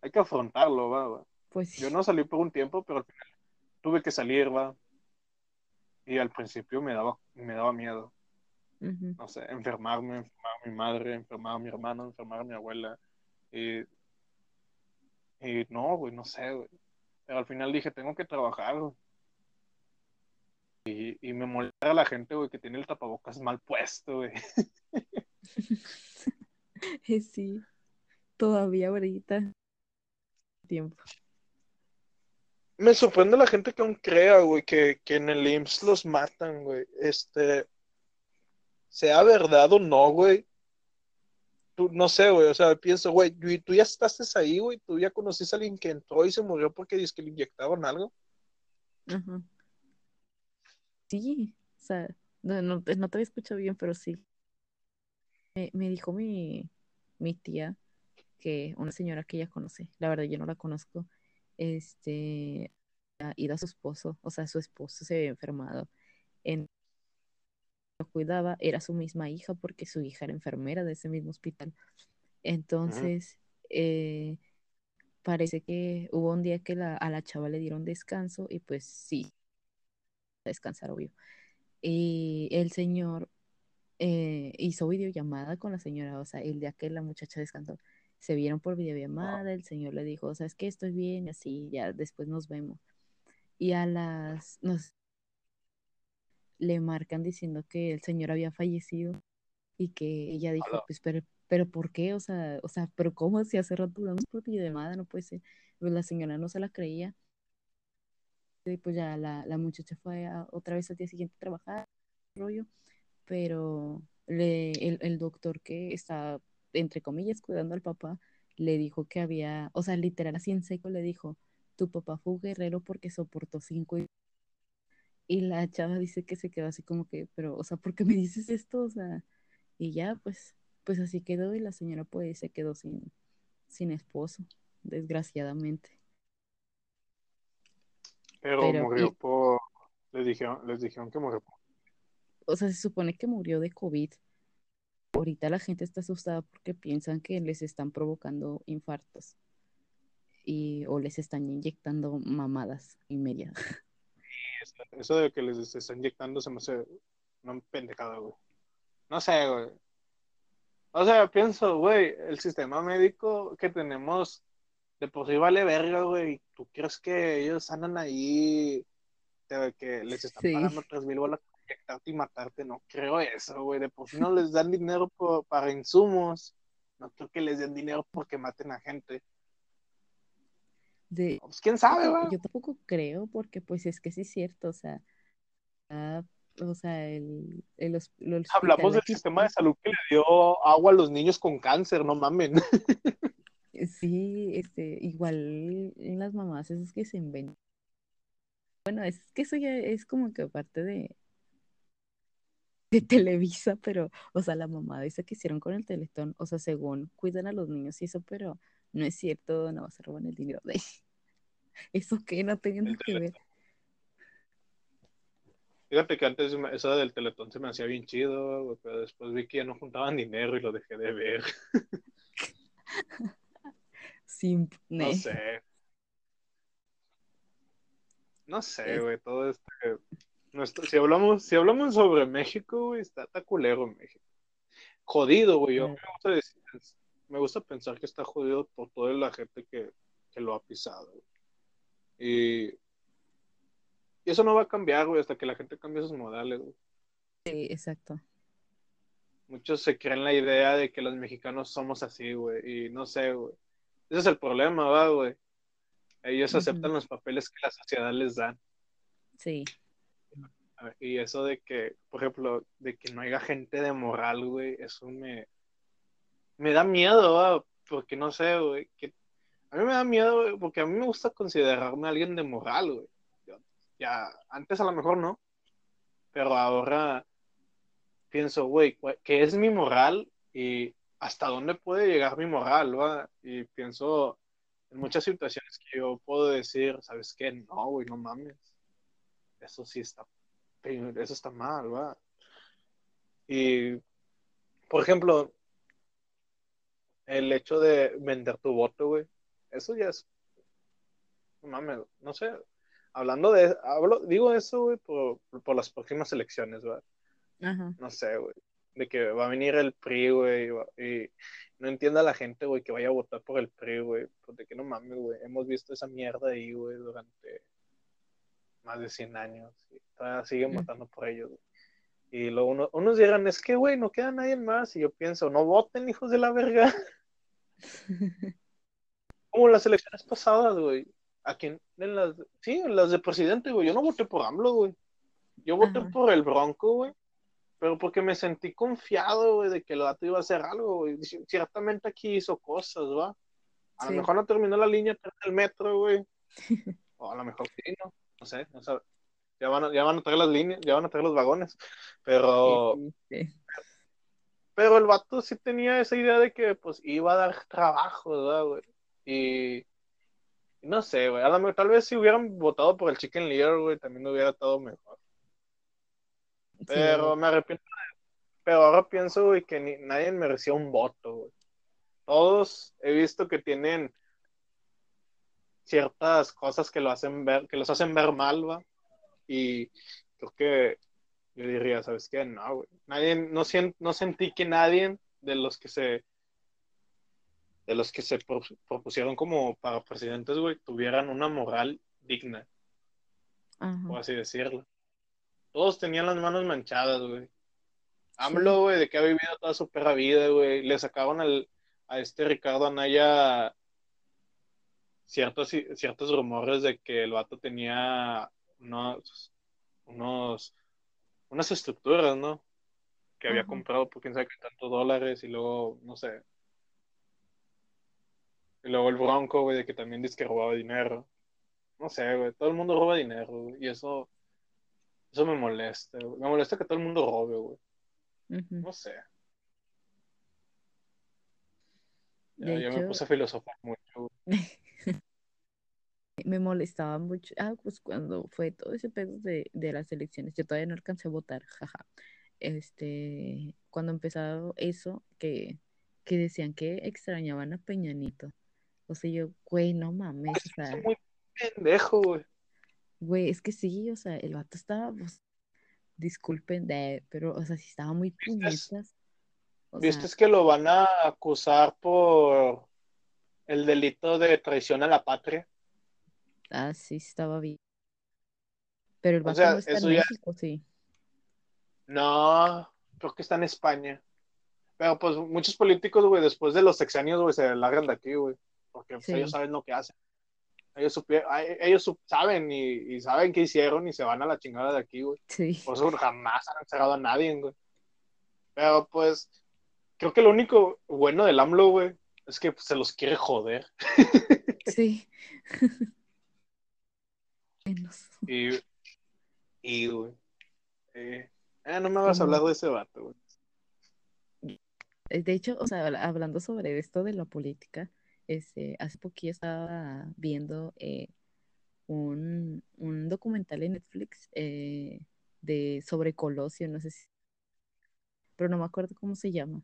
Hay que afrontarlo, va, güey. Pues sí. Yo no salí por un tiempo, pero al final tuve que salir, va. Y al principio me daba, me daba miedo no sé, enfermarme, enfermar a mi madre, enfermar a mi hermano, enfermar a mi abuela. Y, y no, güey, no sé, güey. Pero al final dije, tengo que trabajar, güey. Y, y me molesta a la gente, güey, que tiene el tapabocas mal puesto, güey. Eh, Sí, todavía ahorita. Tiempo. Me sorprende la gente que aún crea, güey, que, que en el IMSS los matan, güey. Este, sea verdad o no, güey. Tú, no sé, güey, o sea, pienso, güey, y tú ya estás ahí, güey, tú ya conociste a alguien que entró y se murió porque dice que le inyectaron algo. Ajá. Sí, o sea, no, no, te- no te había escuchado bien, pero sí. Me, me dijo mi, mi tía que una señora que ella conoce, la verdad yo no la conozco, este, ha ido a su esposo, o sea, su esposo se había enfermado, en, lo cuidaba, era su misma hija porque su hija era enfermera de ese mismo hospital. Entonces, eh, parece que hubo un día que la, a la chava le dieron descanso y pues sí, descansar, obvio. Y el señor eh, hizo videollamada con la señora, o sea, el día que la muchacha descansó, se vieron por videollamada, el señor le dijo, o sea, es que estoy bien, y así, ya después nos vemos. Y a las, nos le marcan diciendo que el señor había fallecido y que ella dijo, pues, pero, pero ¿por qué? O sea, o sea, pero ¿cómo si hace rato hablamos por videollamada? No puede ser. Pues la señora no se la creía. Y pues ya la, la muchacha fue a- otra vez al día siguiente a trabajar, rollo, pero le, el, el doctor que está, entre comillas, cuidando al papá, le dijo que había, o sea, literal así en seco le dijo, tu papá fue un guerrero porque soportó cinco y, y la chava dice que se quedó así como que, pero, o sea, ¿por qué me dices esto? O sea, y ya, pues, pues así quedó y la señora pues se quedó sin, sin esposo, desgraciadamente. Pero, Pero, murió y- por. Les dijeron, les dijeron que murió por. O sea, se supone que murió de COVID. Ahorita la gente está asustada porque piensan que les están provocando infartos y o les están inyectando mamadas y media. Eso de que les está inyectando se me hace una pendejada, güey. No sé, güey. O sea, pienso, güey, el sistema médico que tenemos de por sí vale verga, güey. ¿Tú crees que ellos andan ahí de que les están Sí. pagando tres mil bolas para inyectarte y matarte? No creo eso, güey. De por sí no les dan dinero por- para insumos. No creo que les den dinero porque maten a gente. De, Pues quién sabe, güey. yo tampoco creo porque pues es que sí es cierto, o sea, ah, o sea, el, el, el Hablamos del sistema de salud que le dio agua a los niños con cáncer, no mamen. Sí, este, igual en las mamás esas que se inventan Bueno, es que eso ya es como que parte de, de Televisa, pero, o sea, la mamá esa que hicieron con el Teletón, o sea, según cuidan a los niños y eso, pero no es cierto, no se roban el dinero de eso que no tenía que ver. Fíjate que antes eso del Teletón se me hacía bien chido, pero después vi que ya no juntaban dinero y lo dejé de ver. Simple. No sé. No sé, güey, todo esto si hablamos, si hablamos sobre México, güey, está, está culero México. Jodido, güey. Yo me gusta, pensar que está jodido por toda la gente que, lo ha pisado. Y, y, eso no va a cambiar, güey, hasta que la gente cambie sus modales, güey. Sí, exacto. Muchos se creen la idea de que los mexicanos somos así, güey. Y no sé, güey. Ese es el problema, va, güey. Ellos aceptan los papeles que la sociedad les da. Sí. Y eso de que, por ejemplo, de que no haya gente de moral, güey, eso me, me da miedo, ¿va? porque no sé, güey, que a mí me da miedo, güey, porque a mí me gusta considerarme alguien de moral, güey. Ya, antes a lo mejor no, pero ahora pienso, güey, ¿qué es mi moral y hasta dónde puede llegar mi moral, va? Y pienso en muchas situaciones que yo puedo decir, ¿sabes qué? No, güey, no mames. Eso sí está eso está mal, va. Y, por ejemplo, el hecho de vender tu voto, güey, eso ya es, no mames, no sé, hablando de, hablo, digo eso, güey, por, por las próximas elecciones, ¿va? No sé, güey, de que va a venir el PRI, güey, y no entienda la gente, güey, que vaya a votar por el PRI, güey, porque que no mames, güey, hemos visto esa mierda ahí, güey, durante más de 100 años y todavía siguen votando por ellos. Y luego unos dirán, es que, güey, no queda nadie más. Y yo pienso, no voten, hijos de la verga. Como las elecciones pasadas, güey. Aquí en, las, sí, en las de presidente, güey. Yo no voté por AMLO, güey. Yo voté por el Bronco, güey. Pero porque me sentí confiado, güey, de que el gato iba a hacer algo, güey. Ciertamente aquí hizo cosas, ¿va? A lo mejor no terminó la línea del metro, güey. o a lo mejor sí, ¿no? No sé, no sé. Ya van, a, ya van a traer las líneas, ya van a traer los vagones, pero... Pero el vato sí tenía esa idea de que, pues, iba a dar trabajo, ¿verdad, güey? Y... No sé, güey. A lo mejor, tal vez si hubieran votado por el Chicken Leader, güey, también hubiera estado mejor. Pero me arrepiento Pero ahora pienso, güey, que ni, nadie merecía un voto, güey. Todos he visto que tienen ciertas cosas que lo hacen ver, que los hacen ver mal, va. Y creo que yo diría, ¿sabes qué? No, güey. Nadie, no, no sentí que nadie de los que se de los que se propusieron como para presidentes, güey, tuvieran una moral digna. Por así decirlo. Todos tenían las manos manchadas, güey. AMLO, güey, de que ha vivido toda su perra vida, güey. Le sacaron al, a este Ricardo Anaya ciertos, ciertos rumores de que el vato tenía unos, unos unas estructuras, ¿no? Que había comprado por quién sabe qué tantos dólares y luego, no sé. Y luego el Bronco, güey, de que también dice que robaba dinero. No sé, güey, todo el mundo roba dinero, y eso, eso me molesta, Me molesta que todo el mundo robe, güey. No sé. Ya, me puse a filosofar mucho. me molestaba mucho, ah, pues cuando fue todo ese pedo de, las elecciones, yo todavía no alcancé a votar, jaja. Este, cuando empezado eso, que, que decían que extrañaban a Peñanito. O sea, yo, güey, no mames, o sea. muy pendejo, güey. Güey, es que sí, o sea, el vato estaba, pues, disculpen, de, pero, o sea, sí estaba muy puñetas. ¿Viste que lo van a acusar por el delito de traición a la patria? Ah, sí, estaba bien. Pero el no está en México, sí. No, creo que está en España. Pero pues muchos políticos, güey, después de los sexenios, güey, se largan de aquí, güey. Porque pues, ellos saben lo que hacen. Ellos, ellos saben y, saben qué hicieron y se van a la chingada de aquí, güey. Sí. Por eso jamás han encerrado a nadie, güey. Pero pues, creo que lo único bueno del AMLO, güey, es que se los quiere joder. Sí. menos. Y, y güey. Eh, eh, no me vas a hablar de ese vato, güey. De hecho, o sea, hablando sobre esto de la política, este, hace poquito estaba viendo eh, un, un, documental en Netflix eh, de sobre Colosio, no sé si, pero no me acuerdo cómo se llama,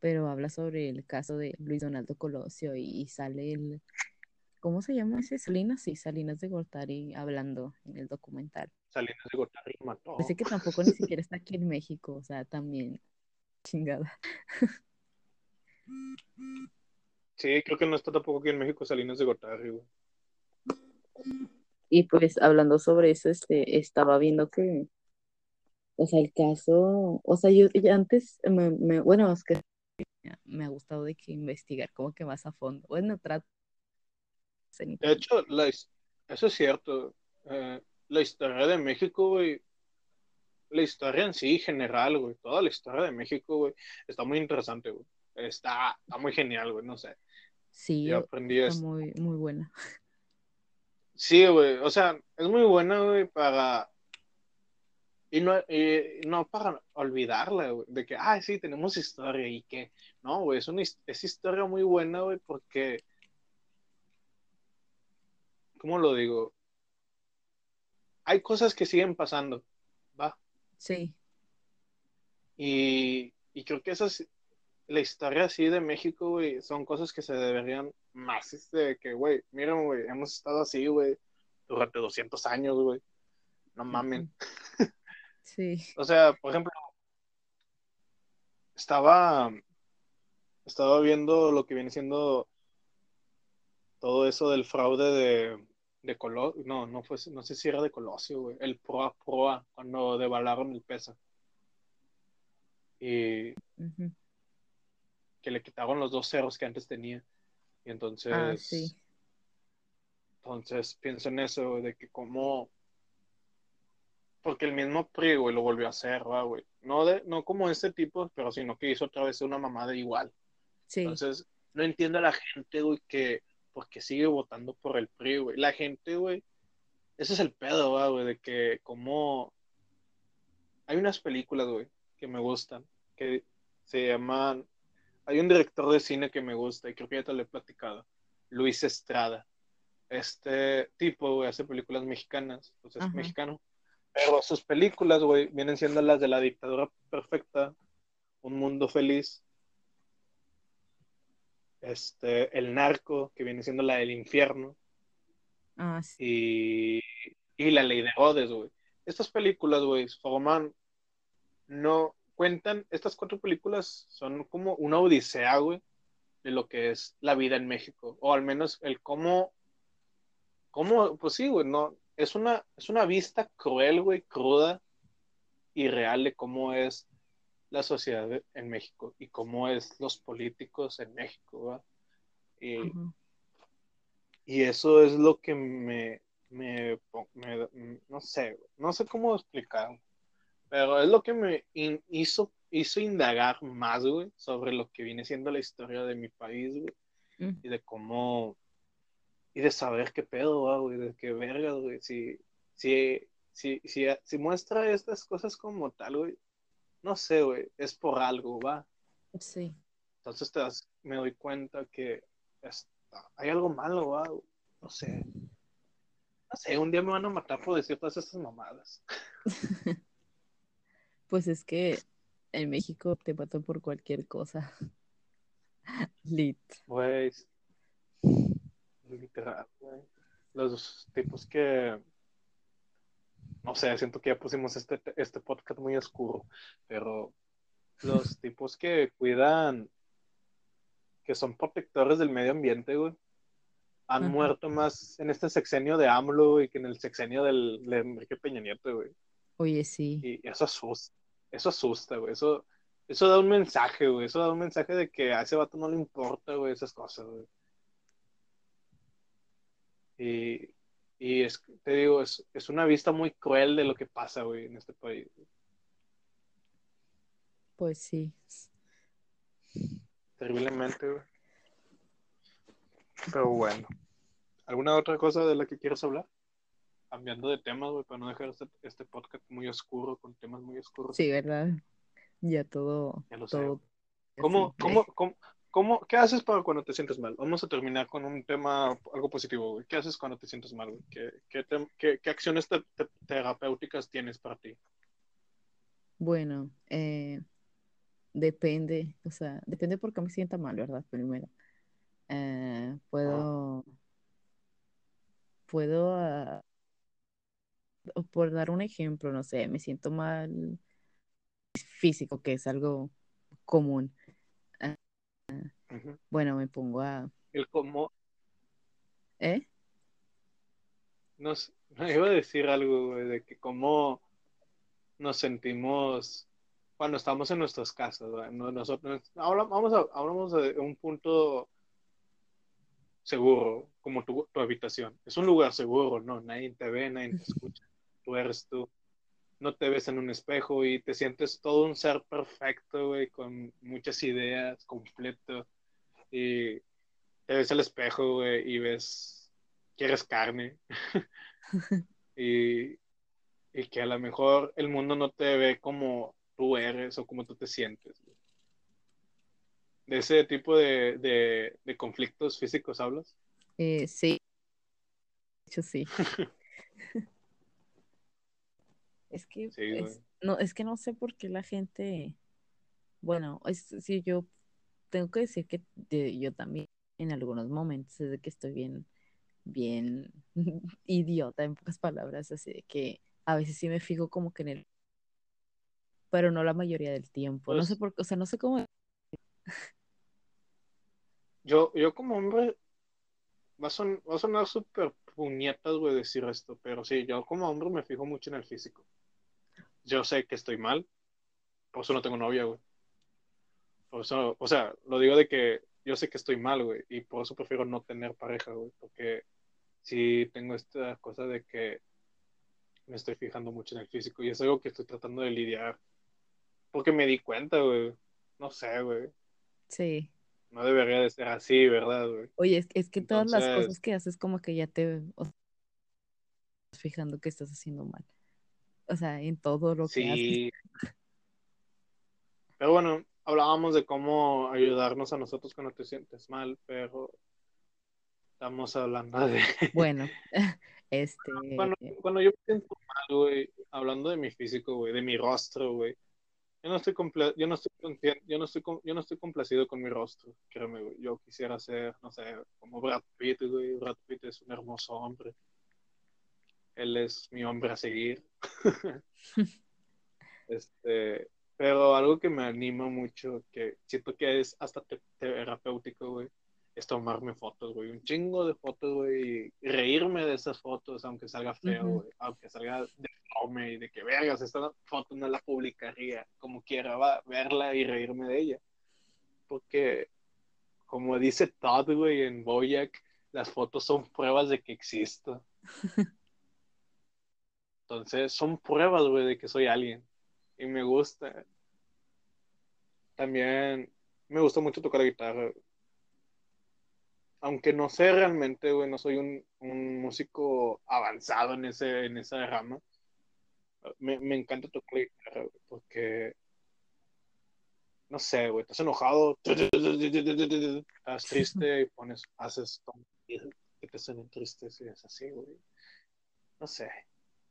pero habla sobre el caso de Luis Donaldo Colosio y, sale el, ¿cómo se llama ese? Salinas, sí, Salinas de Gortari hablando en el documental. Salinas de Gortari mató. Parece que tampoco ni siquiera está aquí en México, o sea, también chingada. Sí, creo que no está tampoco aquí en México Salinas de Gortari, güey. Y pues hablando sobre eso, este, estaba viendo que, o sea, el caso, o sea, yo, antes, me, bueno, es que me ha gustado de que investigar como que más a fondo. Bueno, trato. De hecho, eso es cierto. Eh, la historia de México, güey, la historia en sí, general, güey, toda la historia de México, güey, está muy interesante, güey. Está, está muy genial, güey, no sé. Sí, yo aprendí está muy, muy buena. Sí, güey, o sea, es muy buena, güey, para... Y no, no para olvidarla, güey, de que, ah, sí, tenemos historia y que, no, güey, es una es historia muy buena, güey, porque, ¿cómo lo digo? Hay cosas que siguen pasando, ¿va? Sí. Y, y creo que esas, la historia así de México, güey, son cosas que se deberían más, este, que, güey, miren, güey, hemos estado así, güey, durante 200 años, güey. No mamen. Sí. o sea, por ejemplo, estaba, estaba viendo lo que viene siendo todo eso del fraude de, de Colosio, no, no fue, no sé si era de Colosio, güey, el Proa Proa, cuando devalaron el peso. Y que le quitaron los dos cerros que antes tenía. Y entonces. Ah, sí. Entonces pienso en eso, de que como. Porque el mismo PRI, güey, lo volvió a hacer, güey. No, de, no como este tipo, pero sino que hizo otra vez una mamada igual. Sí. Entonces, no entiendo a la gente, güey, que. Porque sigue votando por el PRI, güey. La gente, güey. Ese es el pedo, güey, de que como. Hay unas películas, güey, que me gustan, que se llaman hay un director de cine que me gusta y creo que ya te lo he platicado, Luis Estrada. Este tipo, güey, hace películas mexicanas, pues es mexicano. Pero sus películas, güey, vienen siendo las de la dictadura perfecta, Un mundo feliz, este, El narco, que viene siendo la del infierno. Ah, y, y La ley de Rhodes, güey. Estas películas, güey, forman no cuentan, estas cuatro películas son como una odisea, güey, de lo que es la vida en México, o al menos el cómo, cómo, pues sí, güey, no, es una, es una vista cruel, güey, cruda y real de cómo es la sociedad en México y cómo es los políticos en México. Y, y, eso es lo que me, me, me no sé, no sé cómo explicar. Pero es lo que me hizo, hizo indagar más, güey, sobre lo que viene siendo la historia de mi país, güey. Mm. Y de cómo. Y de saber qué pedo, güey, de qué verga, güey. Si, si, si, si, si muestra estas cosas como tal, güey, no sé, güey, es por algo, va. Sí. Entonces te me doy cuenta que hay algo malo, va. No sé. No sé, un día me van a matar por decir todas estas mamadas. Pues es que en México te matan por cualquier cosa. Lit. Pues, literal, Los tipos que, no sé, siento que ya pusimos este, este podcast muy oscuro, pero los tipos que cuidan, que son protectores del medio ambiente, güey, han muerto más en este sexenio de AMLO y que en el sexenio del, de Enrique Peña Nieto, güey. Oye, sí. Y eso asusta eso asusta, güey. Eso, eso da un mensaje, güey. Eso da un mensaje de que a ese vato no le importa, güey, esas cosas, güey. Y, y es, te digo, es, es, una vista muy cruel de lo que pasa, güey, en este país. Pues sí. Terriblemente, güey. Pero bueno. ¿Alguna otra cosa de la que quieras hablar? cambiando de tema, güey, para no dejar este, este, podcast muy oscuro, con temas muy oscuros. Sí, ¿verdad? Ya todo. Ya lo todo sé. ¿Cómo, cómo, cómo, cómo, qué haces para cuando te sientes mal? Vamos a terminar con un tema, algo positivo, güey. ¿Qué haces cuando te sientes mal, güey? ¿Qué, qué, qué, qué acciones terapéuticas tienes para ti? Bueno, eh, depende, o sea, depende por qué me sienta mal, ¿verdad? Primero. Eh, puedo, puedo, uh, por dar un ejemplo, no sé, me siento mal físico, que es algo común. Uh, Bueno, me pongo a... El cómo... ¿Eh? No, iba a decir algo, güey, de que cómo nos sentimos cuando estamos en nuestras casas. Nosotros hablamos, hablamos de un punto seguro, como tu, tu, habitación. Es un lugar seguro, ¿no? Nadie te ve, nadie te escucha. Tú eres tú. No te ves en un espejo y te sientes todo un ser perfecto, güey, con muchas ideas, completo. Y te ves al espejo, güey, y ves, quieres carne. y y que a lo mejor el mundo no te ve como tú eres o como tú te sientes. ¿De ese tipo de, de, conflictos físicos hablas? Eh, sí. De hecho, sí. es que no, es que no sé por qué la gente, bueno, es, si yo tengo que decir que yo también en algunos momentos desde que estoy bien, bien idiota en pocas palabras, así de que a veces sí me fijo como que en el... Pero no la mayoría del tiempo. no sé pues por qué, o sea, no sé cómo... Yo, yo como hombre, va a, sonar súper puñetas, güey, decir esto, pero sí, yo como hombre me fijo mucho en el físico. Yo sé que estoy mal, por eso no tengo novia, güey. Por eso, o sea, lo digo de que yo sé que estoy mal, güey, y por eso prefiero no tener pareja, güey, porque sí tengo esta cosa de que me estoy fijando mucho en el físico y es algo que estoy tratando de lidiar. Porque me di cuenta, güey. No sé, güey. Sí. No debería de ser así, ¿verdad, güey? Oye, es, es que todas las cosas que haces como que ya te fijando que estás haciendo mal. O sea, en todo lo que haces. Pero bueno, hablábamos de cómo ayudarnos a nosotros cuando te sientes mal, pero estamos hablando de... Bueno, Este... Cuando, cuando yo pienso mal, güey, hablando de mi físico, güey, de mi rostro, güey, yo no estoy yo no estoy yo no estoy yo no estoy complacido con mi rostro, créeme, güey. Yo quisiera ser, no sé, como Brad Pitt, güey. Brad Pitt es un hermoso hombre. Él es mi hombre a seguir. este, pero algo que me anima mucho, que siento que es hasta terapéutico, güey, es tomarme fotos, güey, un chingo de fotos, güey, y reírme de esas fotos, aunque salga feo, güey, aunque salga deforme y de que vergas, esta foto no la publicaría, como quiera, va, verla y reírme de ella. Porque, como dice Todd, güey, en Boyack, las fotos son pruebas de que existo. Entonces, son pruebas, güey, de que soy alguien. Y me gusta. También me gusta mucho tocar la guitarra aunque no sé realmente, güey, no soy un, un, músico avanzado en, ese, en esa rama, me, me encanta tocar la guitarra, porque, no sé, güey, estás enojado, estás triste y pones, haces que te suenen tristes y es así, güey. No sé.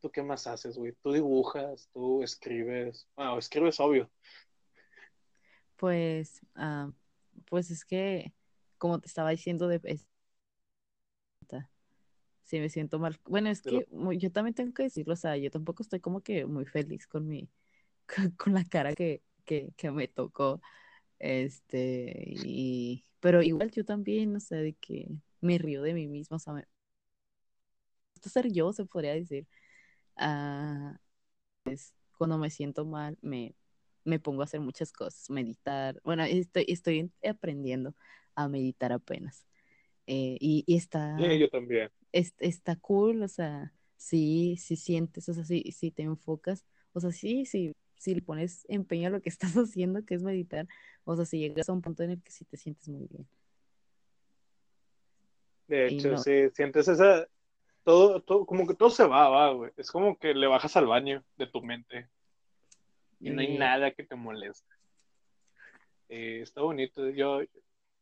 ¿Tú qué más haces, güey? ¿Tú dibujas? ¿Tú escribes? Bueno, escribes obvio. Pues, uh, pues es que como te estaba diciendo, de si me siento mal. Bueno, es que yo también tengo que decirlo, o sea, yo tampoco estoy como que muy feliz con mi, con, la cara que, que, que, me tocó. Este, y, pero igual yo también, o sea, de que me río de mí mismo, o sea, me, esto ser yo, se podría decir. Pues, cuando me siento mal, me, me pongo a hacer muchas cosas, meditar. Bueno, estoy, estoy aprendiendo a meditar apenas. Eh, y, está... yo también. está cool, o sea, sí, sí sientes, o sea, sí, sí te enfocas, o sea, sí, sí, si le pones empeño a lo que estás haciendo, que es meditar, o sea, si llegas a un punto en el que sí te sientes muy bien. De hecho, sí, sientes esa, todo, todo, como que todo se va, va, güey. Es como que le bajas al baño de tu mente y no hay nada que te moleste. Eh, está bonito. Yo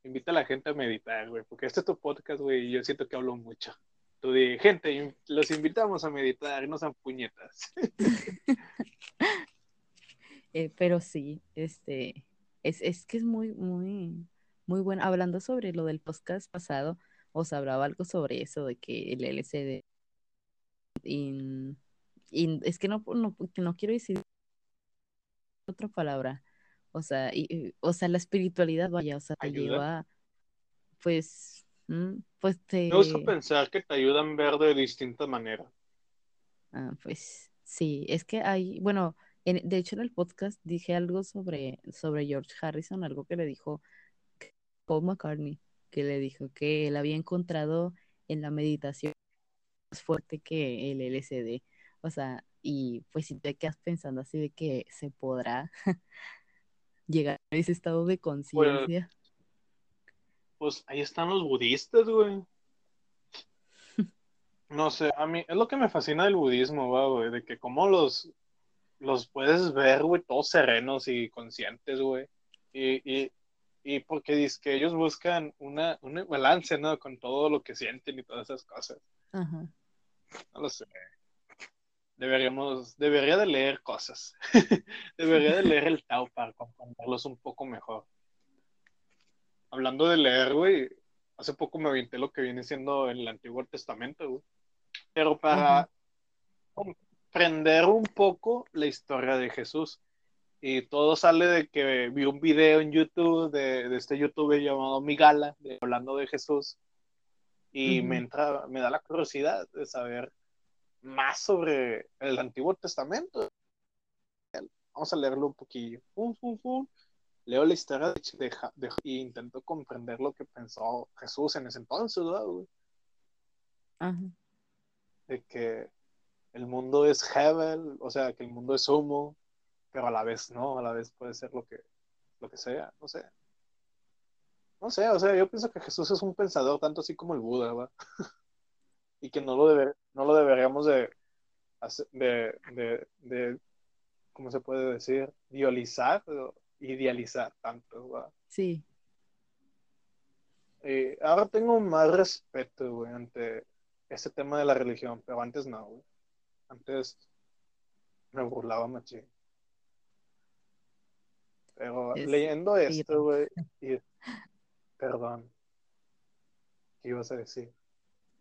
invito a la gente a meditar, güey, porque este es tu podcast, güey, y yo siento que hablo mucho. Tú di, gente, los invitamos a meditar, no sean puñetas. eh, pero sí, este, es, es que es muy, muy, muy bueno. Hablando sobre lo del podcast pasado, os hablaba algo sobre eso, de que el LCD, y, y es que no, no, no quiero decir otra palabra, o sea, y, o sea, la espiritualidad, vaya, o sea, te Ayuda. lleva, pues, mm, pues te, Me gusta pensar que te ayudan a ver de distinta manera. Ah, pues sí, es que hay, bueno, en- de hecho en el podcast dije algo sobre, sobre George Harrison, algo que le dijo Paul McCartney, que le dijo que él había encontrado en la meditación más fuerte que el LSD. O sea, y pues si te quedas pensando así de que se podrá llegar a ese estado de conciencia. Pues ahí están los budistas, güey. No sé, a mí es lo que me fascina del budismo, va, güey, de que como los, los puedes ver, güey, todos serenos y conscientes, güey. Y, y, y porque dice que ellos buscan una, un balance, ¿no? Con todo lo que sienten y todas esas cosas. Ajá. No lo sé. Deberíamos, debería de leer cosas. debería de leer el Tao para comprenderlos un poco mejor. Hablando de leer, güey, hace poco me aventé lo que viene siendo el Antiguo Testamento, güey. Pero para Ajá. comprender un poco la historia de Jesús. Y todo sale de que vi un video en YouTube de, de este youtuber llamado Migala, de, hablando de Jesús. Y me entra, me da la curiosidad de saber más sobre el Antiguo Testamento. Vamos a leerlo un poquillo. Fum, fum, fum. Leo la historia de, de, de- y intento comprender lo que pensó Jesús en ese entonces, ¿verdad, güey? Ajá. De que el mundo es Hebel, o sea, que el mundo es humo, pero a la vez no, a la vez puede ser lo que, lo que sea, no sé. No sé, o sea, yo pienso que Jesús es un pensador tanto así como el Buda, ¿verdad? y que no lo, debe, no lo deberíamos de, de, de, de, ¿cómo se puede decir? Idealizar, o idealizar tanto, ¿verdad? Sí. Eh, ahora tengo más respeto, güey, ante ese tema de la religión, pero antes no, güey. Antes me burlaba machín. Pero Es- leyendo esto, güey. Perdón. ¿Qué ibas a decir?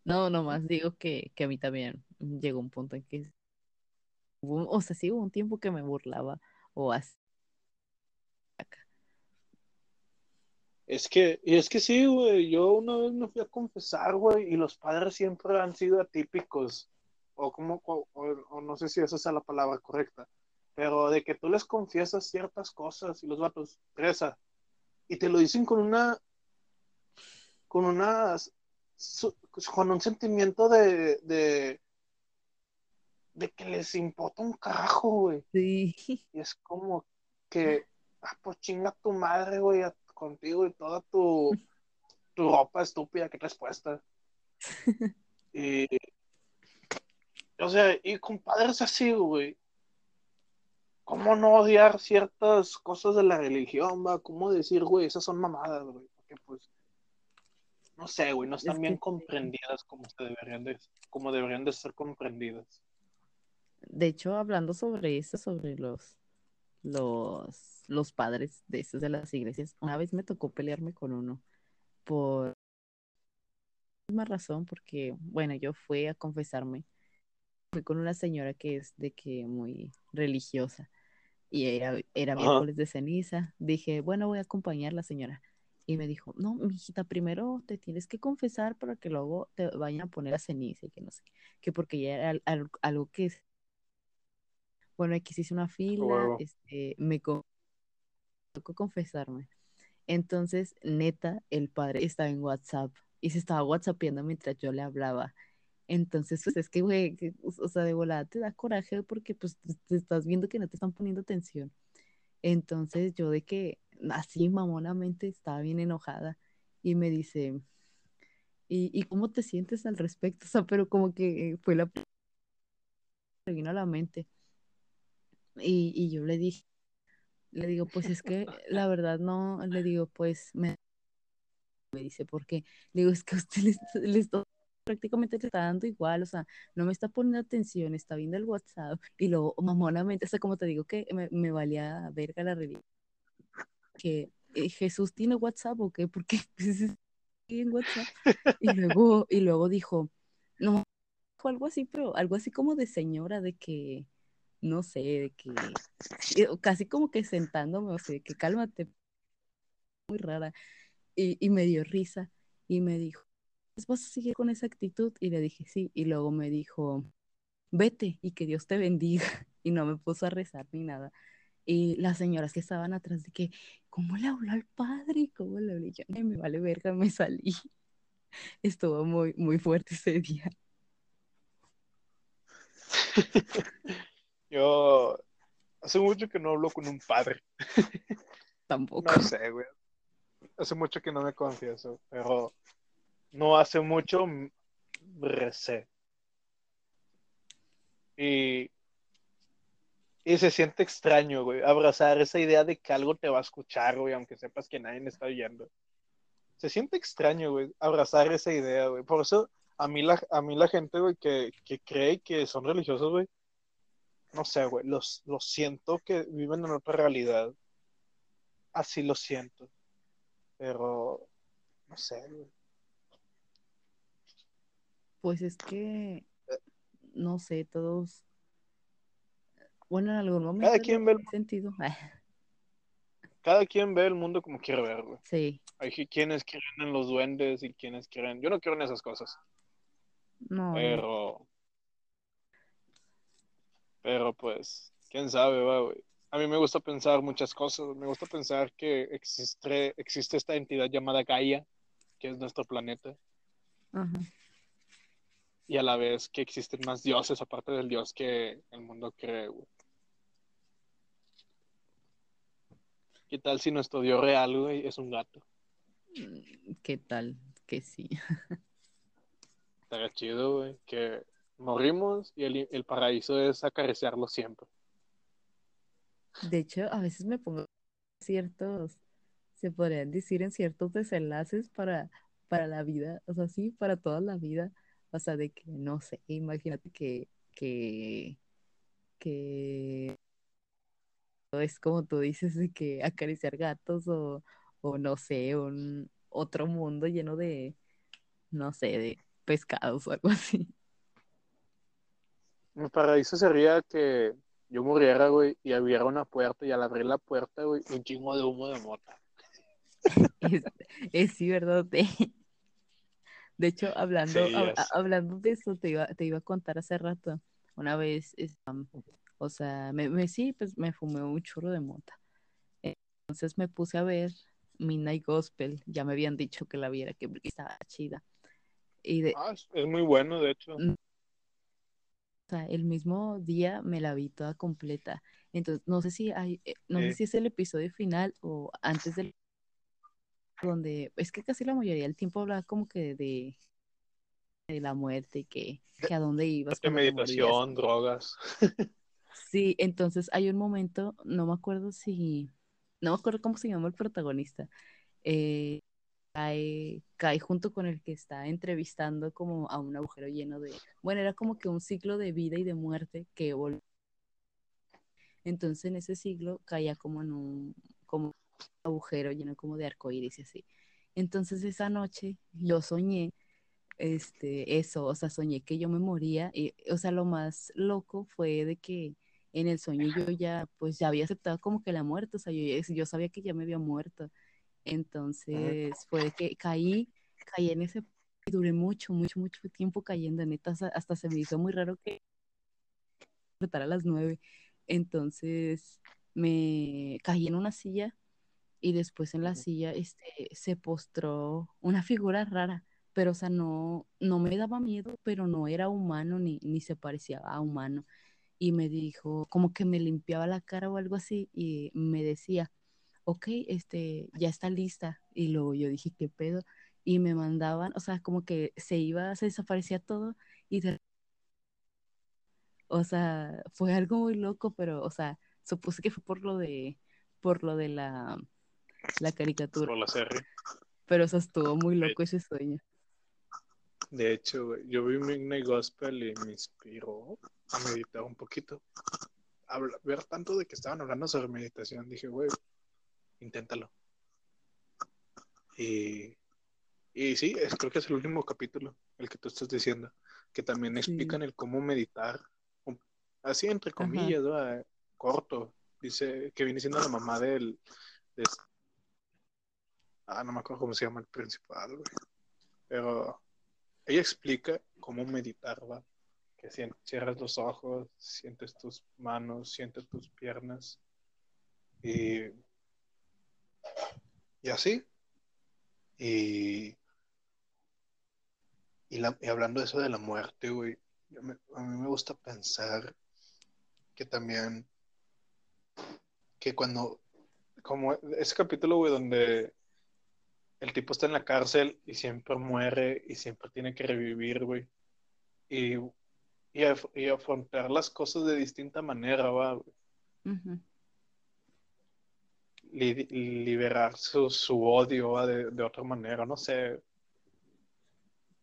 No, nomás digo que, que a mí también llegó un punto en que, o sea, sí hubo un tiempo que me burlaba o así. Es que, y es que sí, güey, yo una vez me fui a confesar, güey, y los padres siempre han sido atípicos, o como, o, o- o no sé si esa sea la palabra correcta, pero de que tú les confiesas ciertas cosas y los vatos, presa, y te lo dicen con una, con una, su- con un sentimiento de, de, de que les importa un carajo, güey. Sí, Y es como que, ah, pues chinga tu madre, güey, a- contigo y toda tu, tu ropa estúpida que traes puesta. Y, o sea, y con padres así, güey, ¿cómo no odiar ciertas cosas de la religión, va? ¿Cómo decir, güey, esas son mamadas, güey? Porque, pues, no sé, güey, no están Es bien que- comprendidas como se deberían de, como deberían de ser comprendidas. de hecho, hablando sobre eso, sobre los, los, los padres de esos de las iglesias, una vez me tocó pelearme con uno por la misma razón, porque, bueno, yo fui a confesarme, fui con una señora que es de que muy religiosa y era, era miércoles de ceniza. Dije, bueno, voy a acompañar a la señora. Y me dijo, no, mijita, primero te tienes que confesar para que luego te vayan a poner a ceniza y que no sé que porque ya era al- al- algo que es bueno, aquí se hizo una fila, este, me co- tocó confesarme. Entonces, neta, el padre estaba en WhatsApp y se estaba WhatsAppiendo mientras yo le hablaba. Entonces, pues es que, güey, que, o sea, de volada te da coraje porque pues te- estás viendo que no te están poniendo atención. Entonces, yo de que así mamonamente estaba bien enojada y me dice, ¿Y, y cómo te sientes al respecto? O sea, pero como que fue la me vino a la mente. Y, y yo le dije, le digo, pues es que la verdad no, le digo, pues me, me dice, ¿por qué? Le digo, es que a usted le, le está- prácticamente le está dando igual, o sea, no me está poniendo atención, está viendo el WhatsApp y luego mamonamente, o sea, como te digo que me, valía verga la religión, que eh, Jesús tiene WhatsApp o qué, porque en WhatsApp. Y luego, y luego dijo, no, dijo algo así, pero algo así como de señora, de que, no sé, de que, casi como que sentándome, o sea, que cálmate, muy rara. Y, y me dio risa y me dijo, "¿Pues ¿vas a seguir con esa actitud? Y le dije, sí. Y luego me dijo, vete y que Dios te bendiga. Y no me puso a rezar ni nada. Y las señoras que estaban atrás de que, ¿cómo le habló al padre? ¿Cómo le hablé? Yo, "Ay, me vale verga, me salí. Estuvo muy, muy fuerte ese día. Yo hace mucho que no hablo con un padre. Tampoco. No sé, güey. Hace mucho que no me confieso, pero no hace mucho recé. Y, y se siente extraño, güey, abrazar esa idea de que algo te va a escuchar, güey, aunque sepas que nadie me está oyendo. Se siente extraño, güey, abrazar esa idea, güey. Por eso, a mí la, a mí la gente, güey, que, que cree que son religiosos, güey, no sé, güey, los, los siento que viven en otra realidad. Así lo siento. Pero, no sé, güey. Pues es que, no sé, todos, bueno, en algún momento Cada quien ve el sentido. cada quien ve el mundo como quiere ver, güey. Sí, Hay quienes creen en los duendes y quienes creen. Yo no creo en esas cosas, no, pero. Pero pues, quién sabe, va, güey. A mí me gusta pensar muchas cosas. Me gusta pensar que existe, existe esta entidad llamada Gaia, que es nuestro planeta, ajá. Y a la vez que existen más dioses aparte del dios que el mundo cree, güey. ¿Qué tal si nuestro dios real, güey, es un gato? Mm, ¿Qué tal? Que sí. Estaría chido, güey, que morimos y el, el paraíso es acariciarlo siempre. De hecho, a veces me pongo ciertos, se podrían decir en ciertos desenlaces para, para la vida, o sea, sí, para toda la vida. O sea, de que, no sé, imagínate que, que, que es como tú dices, de que acariciar gatos o, o no sé, un otro mundo lleno de, no sé, de pescados o algo así. Mi paraíso sería que yo muriera, güey, y abriera una puerta y al abrir la puerta, güey, un chingo de humo de mota. Es, es sí, ¿verdad? De, hecho, hablando, Sí, hab- hablando de eso, te iba, te iba a contar hace rato. Una vez, es, am, o sea, me, me- sí, pues me fumé un churro de mota. Entonces me puse a ver Midnight Gospel. Ya me habían dicho que la viera, que estaba chida. Y de, Ah, es, muy bueno, de hecho. o sea, el mismo día me la vi toda completa. Entonces, no sé si hay, eh, no sé si es el episodio final o antes del donde es que casi la mayoría del tiempo hablaba como que de, de la muerte y que, que a dónde ibas De meditación, drogas. Sí, entonces hay un momento, no me acuerdo si, no me acuerdo cómo se llama el protagonista, eh, cae, cae junto con el que está entrevistando como a un agujero lleno de, bueno, era como que un ciclo de vida y de muerte que vol- entonces en ese siglo caía como en un, como agujero lleno como de arcoíris y así. Entonces esa noche yo soñé este, eso, o sea, soñé que yo me moría, y, o sea, lo más loco fue de que en el sueño yo ya, pues ya había aceptado como que la muerte, o sea, yo, yo sabía que ya me había muerto, entonces fue que caí, caí en ese, y duré mucho, mucho, mucho tiempo cayendo, neta, hasta, hasta se me hizo muy raro que a las nueve, entonces me caí en una silla y después en la silla este, se postró una figura rara, pero o sea, no, no me daba miedo, pero no era humano ni, ni se parecía a humano. Y me dijo, como que me limpiaba la cara o algo así, y me decía, ok, este, ya está lista. Y luego yo dije, ¿qué pedo? y me mandaban, o sea, como que se iba, se desaparecía todo y de... O sea, fue algo muy loco, pero, o sea, supuse que fue por lo de, por lo de la, la caricatura. Por la serie. Pero, o sea, estuvo muy loco ese sueño. De hecho, yo vi Midnight Gospel y me inspiró a meditar un poquito. Ver tanto de que estaban hablando sobre meditación, dije, güey, inténtalo. Y, y sí, es, creo que es el último capítulo, el que tú estás diciendo, que también explican el cómo meditar, así entre comillas, corto. Dice que viene siendo la mamá del... ah, no me acuerdo cómo se llama el principal, güey. Pero ella explica cómo meditar, ¿va? Que cierras los ojos, sientes tus manos, sientes tus piernas. Y, y así. Y, y, hablando de eso de la muerte, güey, a mí me gusta pensar que también, que cuando, como ese capítulo, güey, donde el tipo está en la cárcel y siempre muere y siempre tiene que revivir, güey. Y, y, afrontar las cosas de distinta manera, va, güey. liberar su, su odio ¿va? De, de, otra manera, no sé.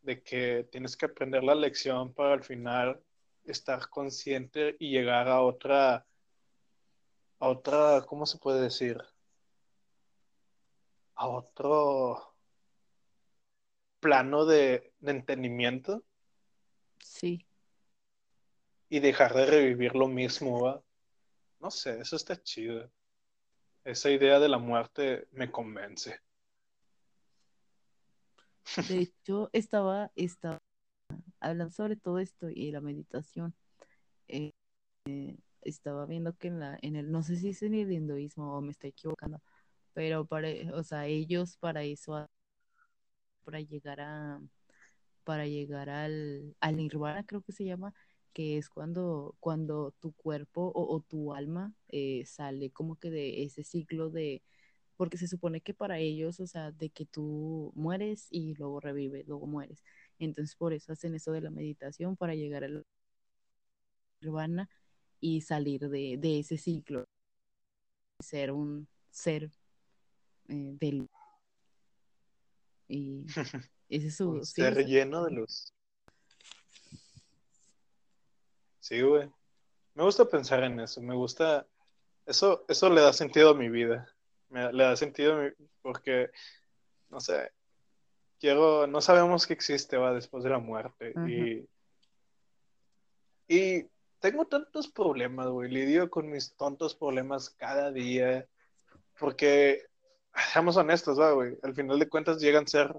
De que tienes que aprender la lección para al final estar consciente y llegar a otra, a otra, ¿cómo se puede decir? A otro plano de, entendimiento. Sí. Y dejar de revivir lo mismo, ¿va? No sé, eso está chido. Esa idea de la muerte me convence. De hecho, estaba, estaba hablando sobre todo esto y la meditación. Eh, eh, estaba viendo que en la, en el, no sé si es en el hinduismo o me estoy equivocando, pero para, o sea, ellos para eso, para llegar a, para llegar al, al nirvana, creo que se llama, que es cuando, cuando tu cuerpo o, tu alma eh, sale como que de ese ciclo de, porque se supone que para ellos, o sea, de que tú mueres y luego revives, luego mueres. Entonces por eso hacen eso de la meditación para llegar al nirvana y salir de, de ese ciclo, ser un ser eh, del... Y ese es su... ser lleno de luz. Sí, güey. Me gusta pensar en eso, me gusta... Eso, eso le da sentido a mi vida. Me, le da sentido porque, no sé, quiero, no sabemos que existe, va, después de la muerte. Y, y tengo tantos problemas, güey. Lidio con mis tontos problemas cada día. Porque seamos honestos, güey. Al final de cuentas llegan a ser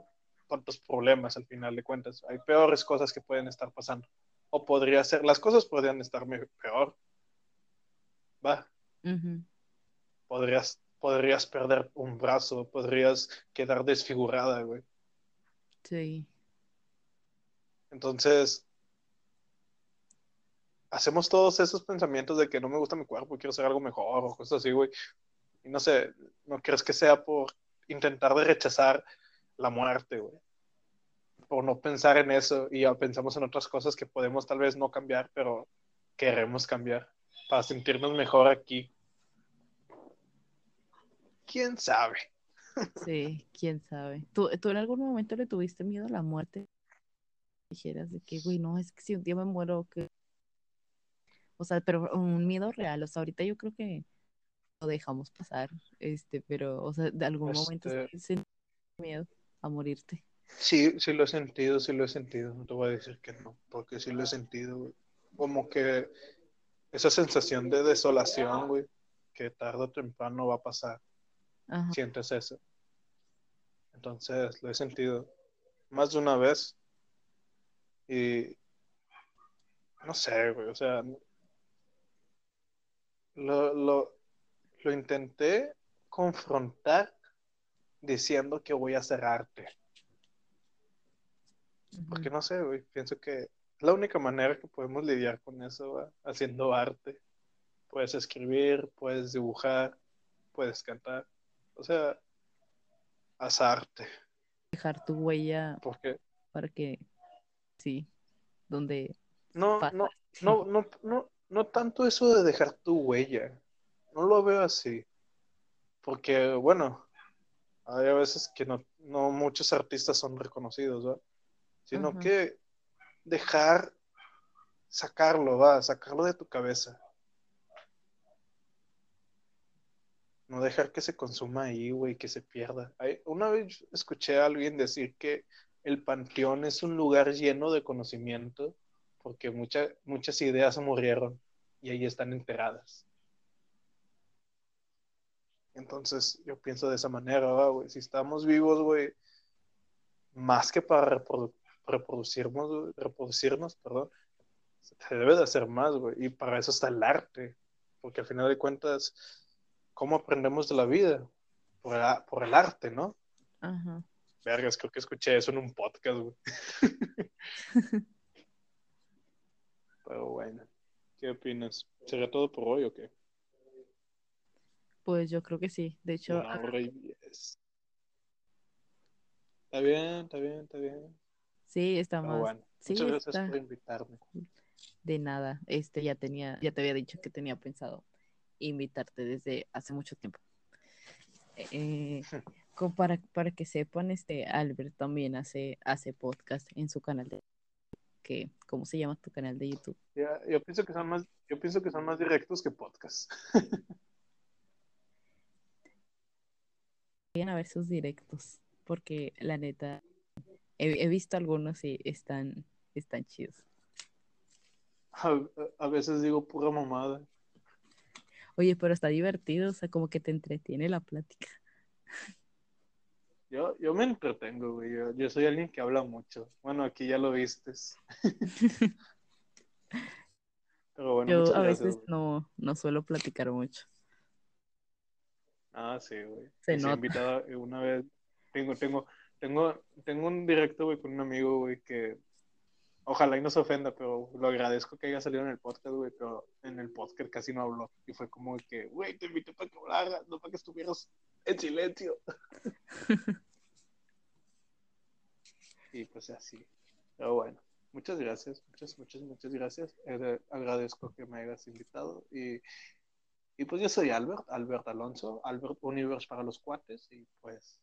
tantos problemas, al final de cuentas. Hay peores cosas que pueden estar pasando. O podría ser, las cosas podrían estar peor. Va. Podrías, podrías perder un brazo, podrías quedar desfigurada, güey. Sí. Entonces, hacemos todos esos pensamientos de que no me gusta mi cuerpo, quiero hacer algo mejor o cosas así, güey. Y no sé, ¿no crees que sea por intentar de rechazar la muerte, güey? Por no pensar en eso y ya pensamos en otras cosas que podemos tal vez no cambiar, pero queremos cambiar para sentirnos mejor aquí. ¿Quién sabe? Sí, quién sabe. ¿Tú, ¿Tú, en algún momento le tuviste miedo a la muerte? Dijeras de que, güey, no, es que si un día me muero, que... O sea, pero un miedo real. O sea, ahorita yo creo que dejamos pasar, este, pero, o sea, de algún momento este miedo a morirte. Sí, sí lo he sentido, sí lo he sentido, no te voy a decir que no, porque sí lo he sentido, como que esa sensación de desolación, güey, que tarde o temprano va a pasar, sientes eso. Entonces, lo he sentido más de una vez y no sé, güey, o sea, lo, lo, lo intenté confrontar diciendo que voy a hacer arte. Porque no sé, güey, pienso que es la única manera que podemos lidiar con eso, haciendo arte. Puedes escribir, puedes dibujar, puedes cantar. O sea, haz arte. dejar tu huella Porque para que, sí, donde no, no, no, no, no, no tanto eso de dejar tu huella. No lo veo así. Porque, bueno, hay a veces que no, no muchos artistas son reconocidos, ¿va? Sino que dejar sacarlo, va, sacarlo de tu cabeza. No dejar que se consuma ahí, güey, que se pierda. Hay- una vez escuché a alguien decir que el panteón es un lugar lleno de conocimiento porque mucha- muchas ideas murieron y ahí están enterradas. Entonces, yo pienso de esa manera, güey. Si estamos vivos, güey, más que para reprodu- reproducirnos, reproducirnos, perdón, se debe de hacer más, güey. Y para eso está el arte. Porque al final de cuentas, ¿cómo aprendemos de la vida? Por, el- por el arte, ¿no? Ajá. Vergas, creo que escuché eso en un podcast, güey. Pero bueno, ¿qué opinas? ¿Será todo por hoy o qué? Pues yo creo que sí. De hecho. Está bien, está bien, está bien. sí, está Pero más. bueno, sí, muchas gracias está por invitarme. de nada. Este ya tenía, ya te había dicho que tenía pensado invitarte desde hace mucho tiempo. Eh, para, para que sepan, este Albert también hace, hace podcast en su canal de que, ¿cómo se llama tu canal de YouTube? Ya, yo pienso que son más, yo pienso que son más directos que podcast. Vayan a ver sus directos, porque la neta, he, he visto algunos y están, están chidos. A, a veces digo pura mamada. Oye, pero está divertido, o sea, como que te entretiene la plática. Yo, yo me entretengo, güey. Yo, yo soy alguien que habla mucho. Bueno, aquí ya lo vistes. Pero bueno, Yo a veces güey. no, no suelo platicar mucho. Ah, sí, güey. Se nota. invitado una vez. Tengo, tengo, tengo, tengo un directo, güey, con un amigo, güey, que ojalá y no se ofenda, pero lo agradezco que haya salido en el podcast, güey, pero en el podcast casi no habló. Y fue como que, güey, te invité para que hablaras, no para que estuvieras en silencio. y pues así. Pero bueno, muchas gracias, muchas, muchas, muchas gracias. Eh, agradezco que me hayas invitado y y pues yo soy Albert, Albert Alonso, Albert Universe para los cuates, y pues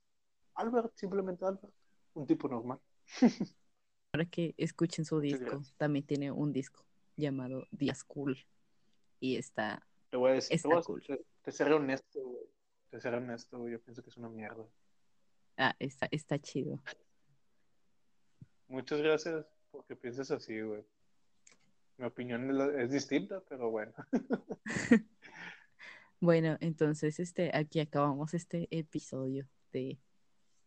Albert, simplemente Albert, un tipo normal. Para que escuchen su disco, también tiene un disco llamado Días Cool. Y está, Te voy a decir, te, Está voy a- cool. te- te seré honesto, güey. Te seré honesto, güey. Yo pienso que es una mierda. ah, está, está chido. Muchas gracias porque piensas así, güey. Mi opinión es distinta, pero bueno. Bueno, entonces este, aquí acabamos este episodio de,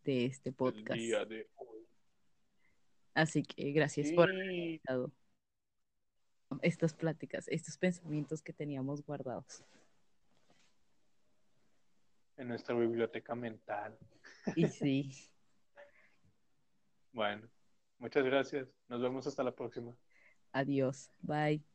de este podcast. de. Así que gracias por haber estas pláticas, estos pensamientos que teníamos guardados. en nuestra biblioteca mental. Y sí, Bueno, muchas gracias. Nos vemos hasta la próxima. adiós, bye.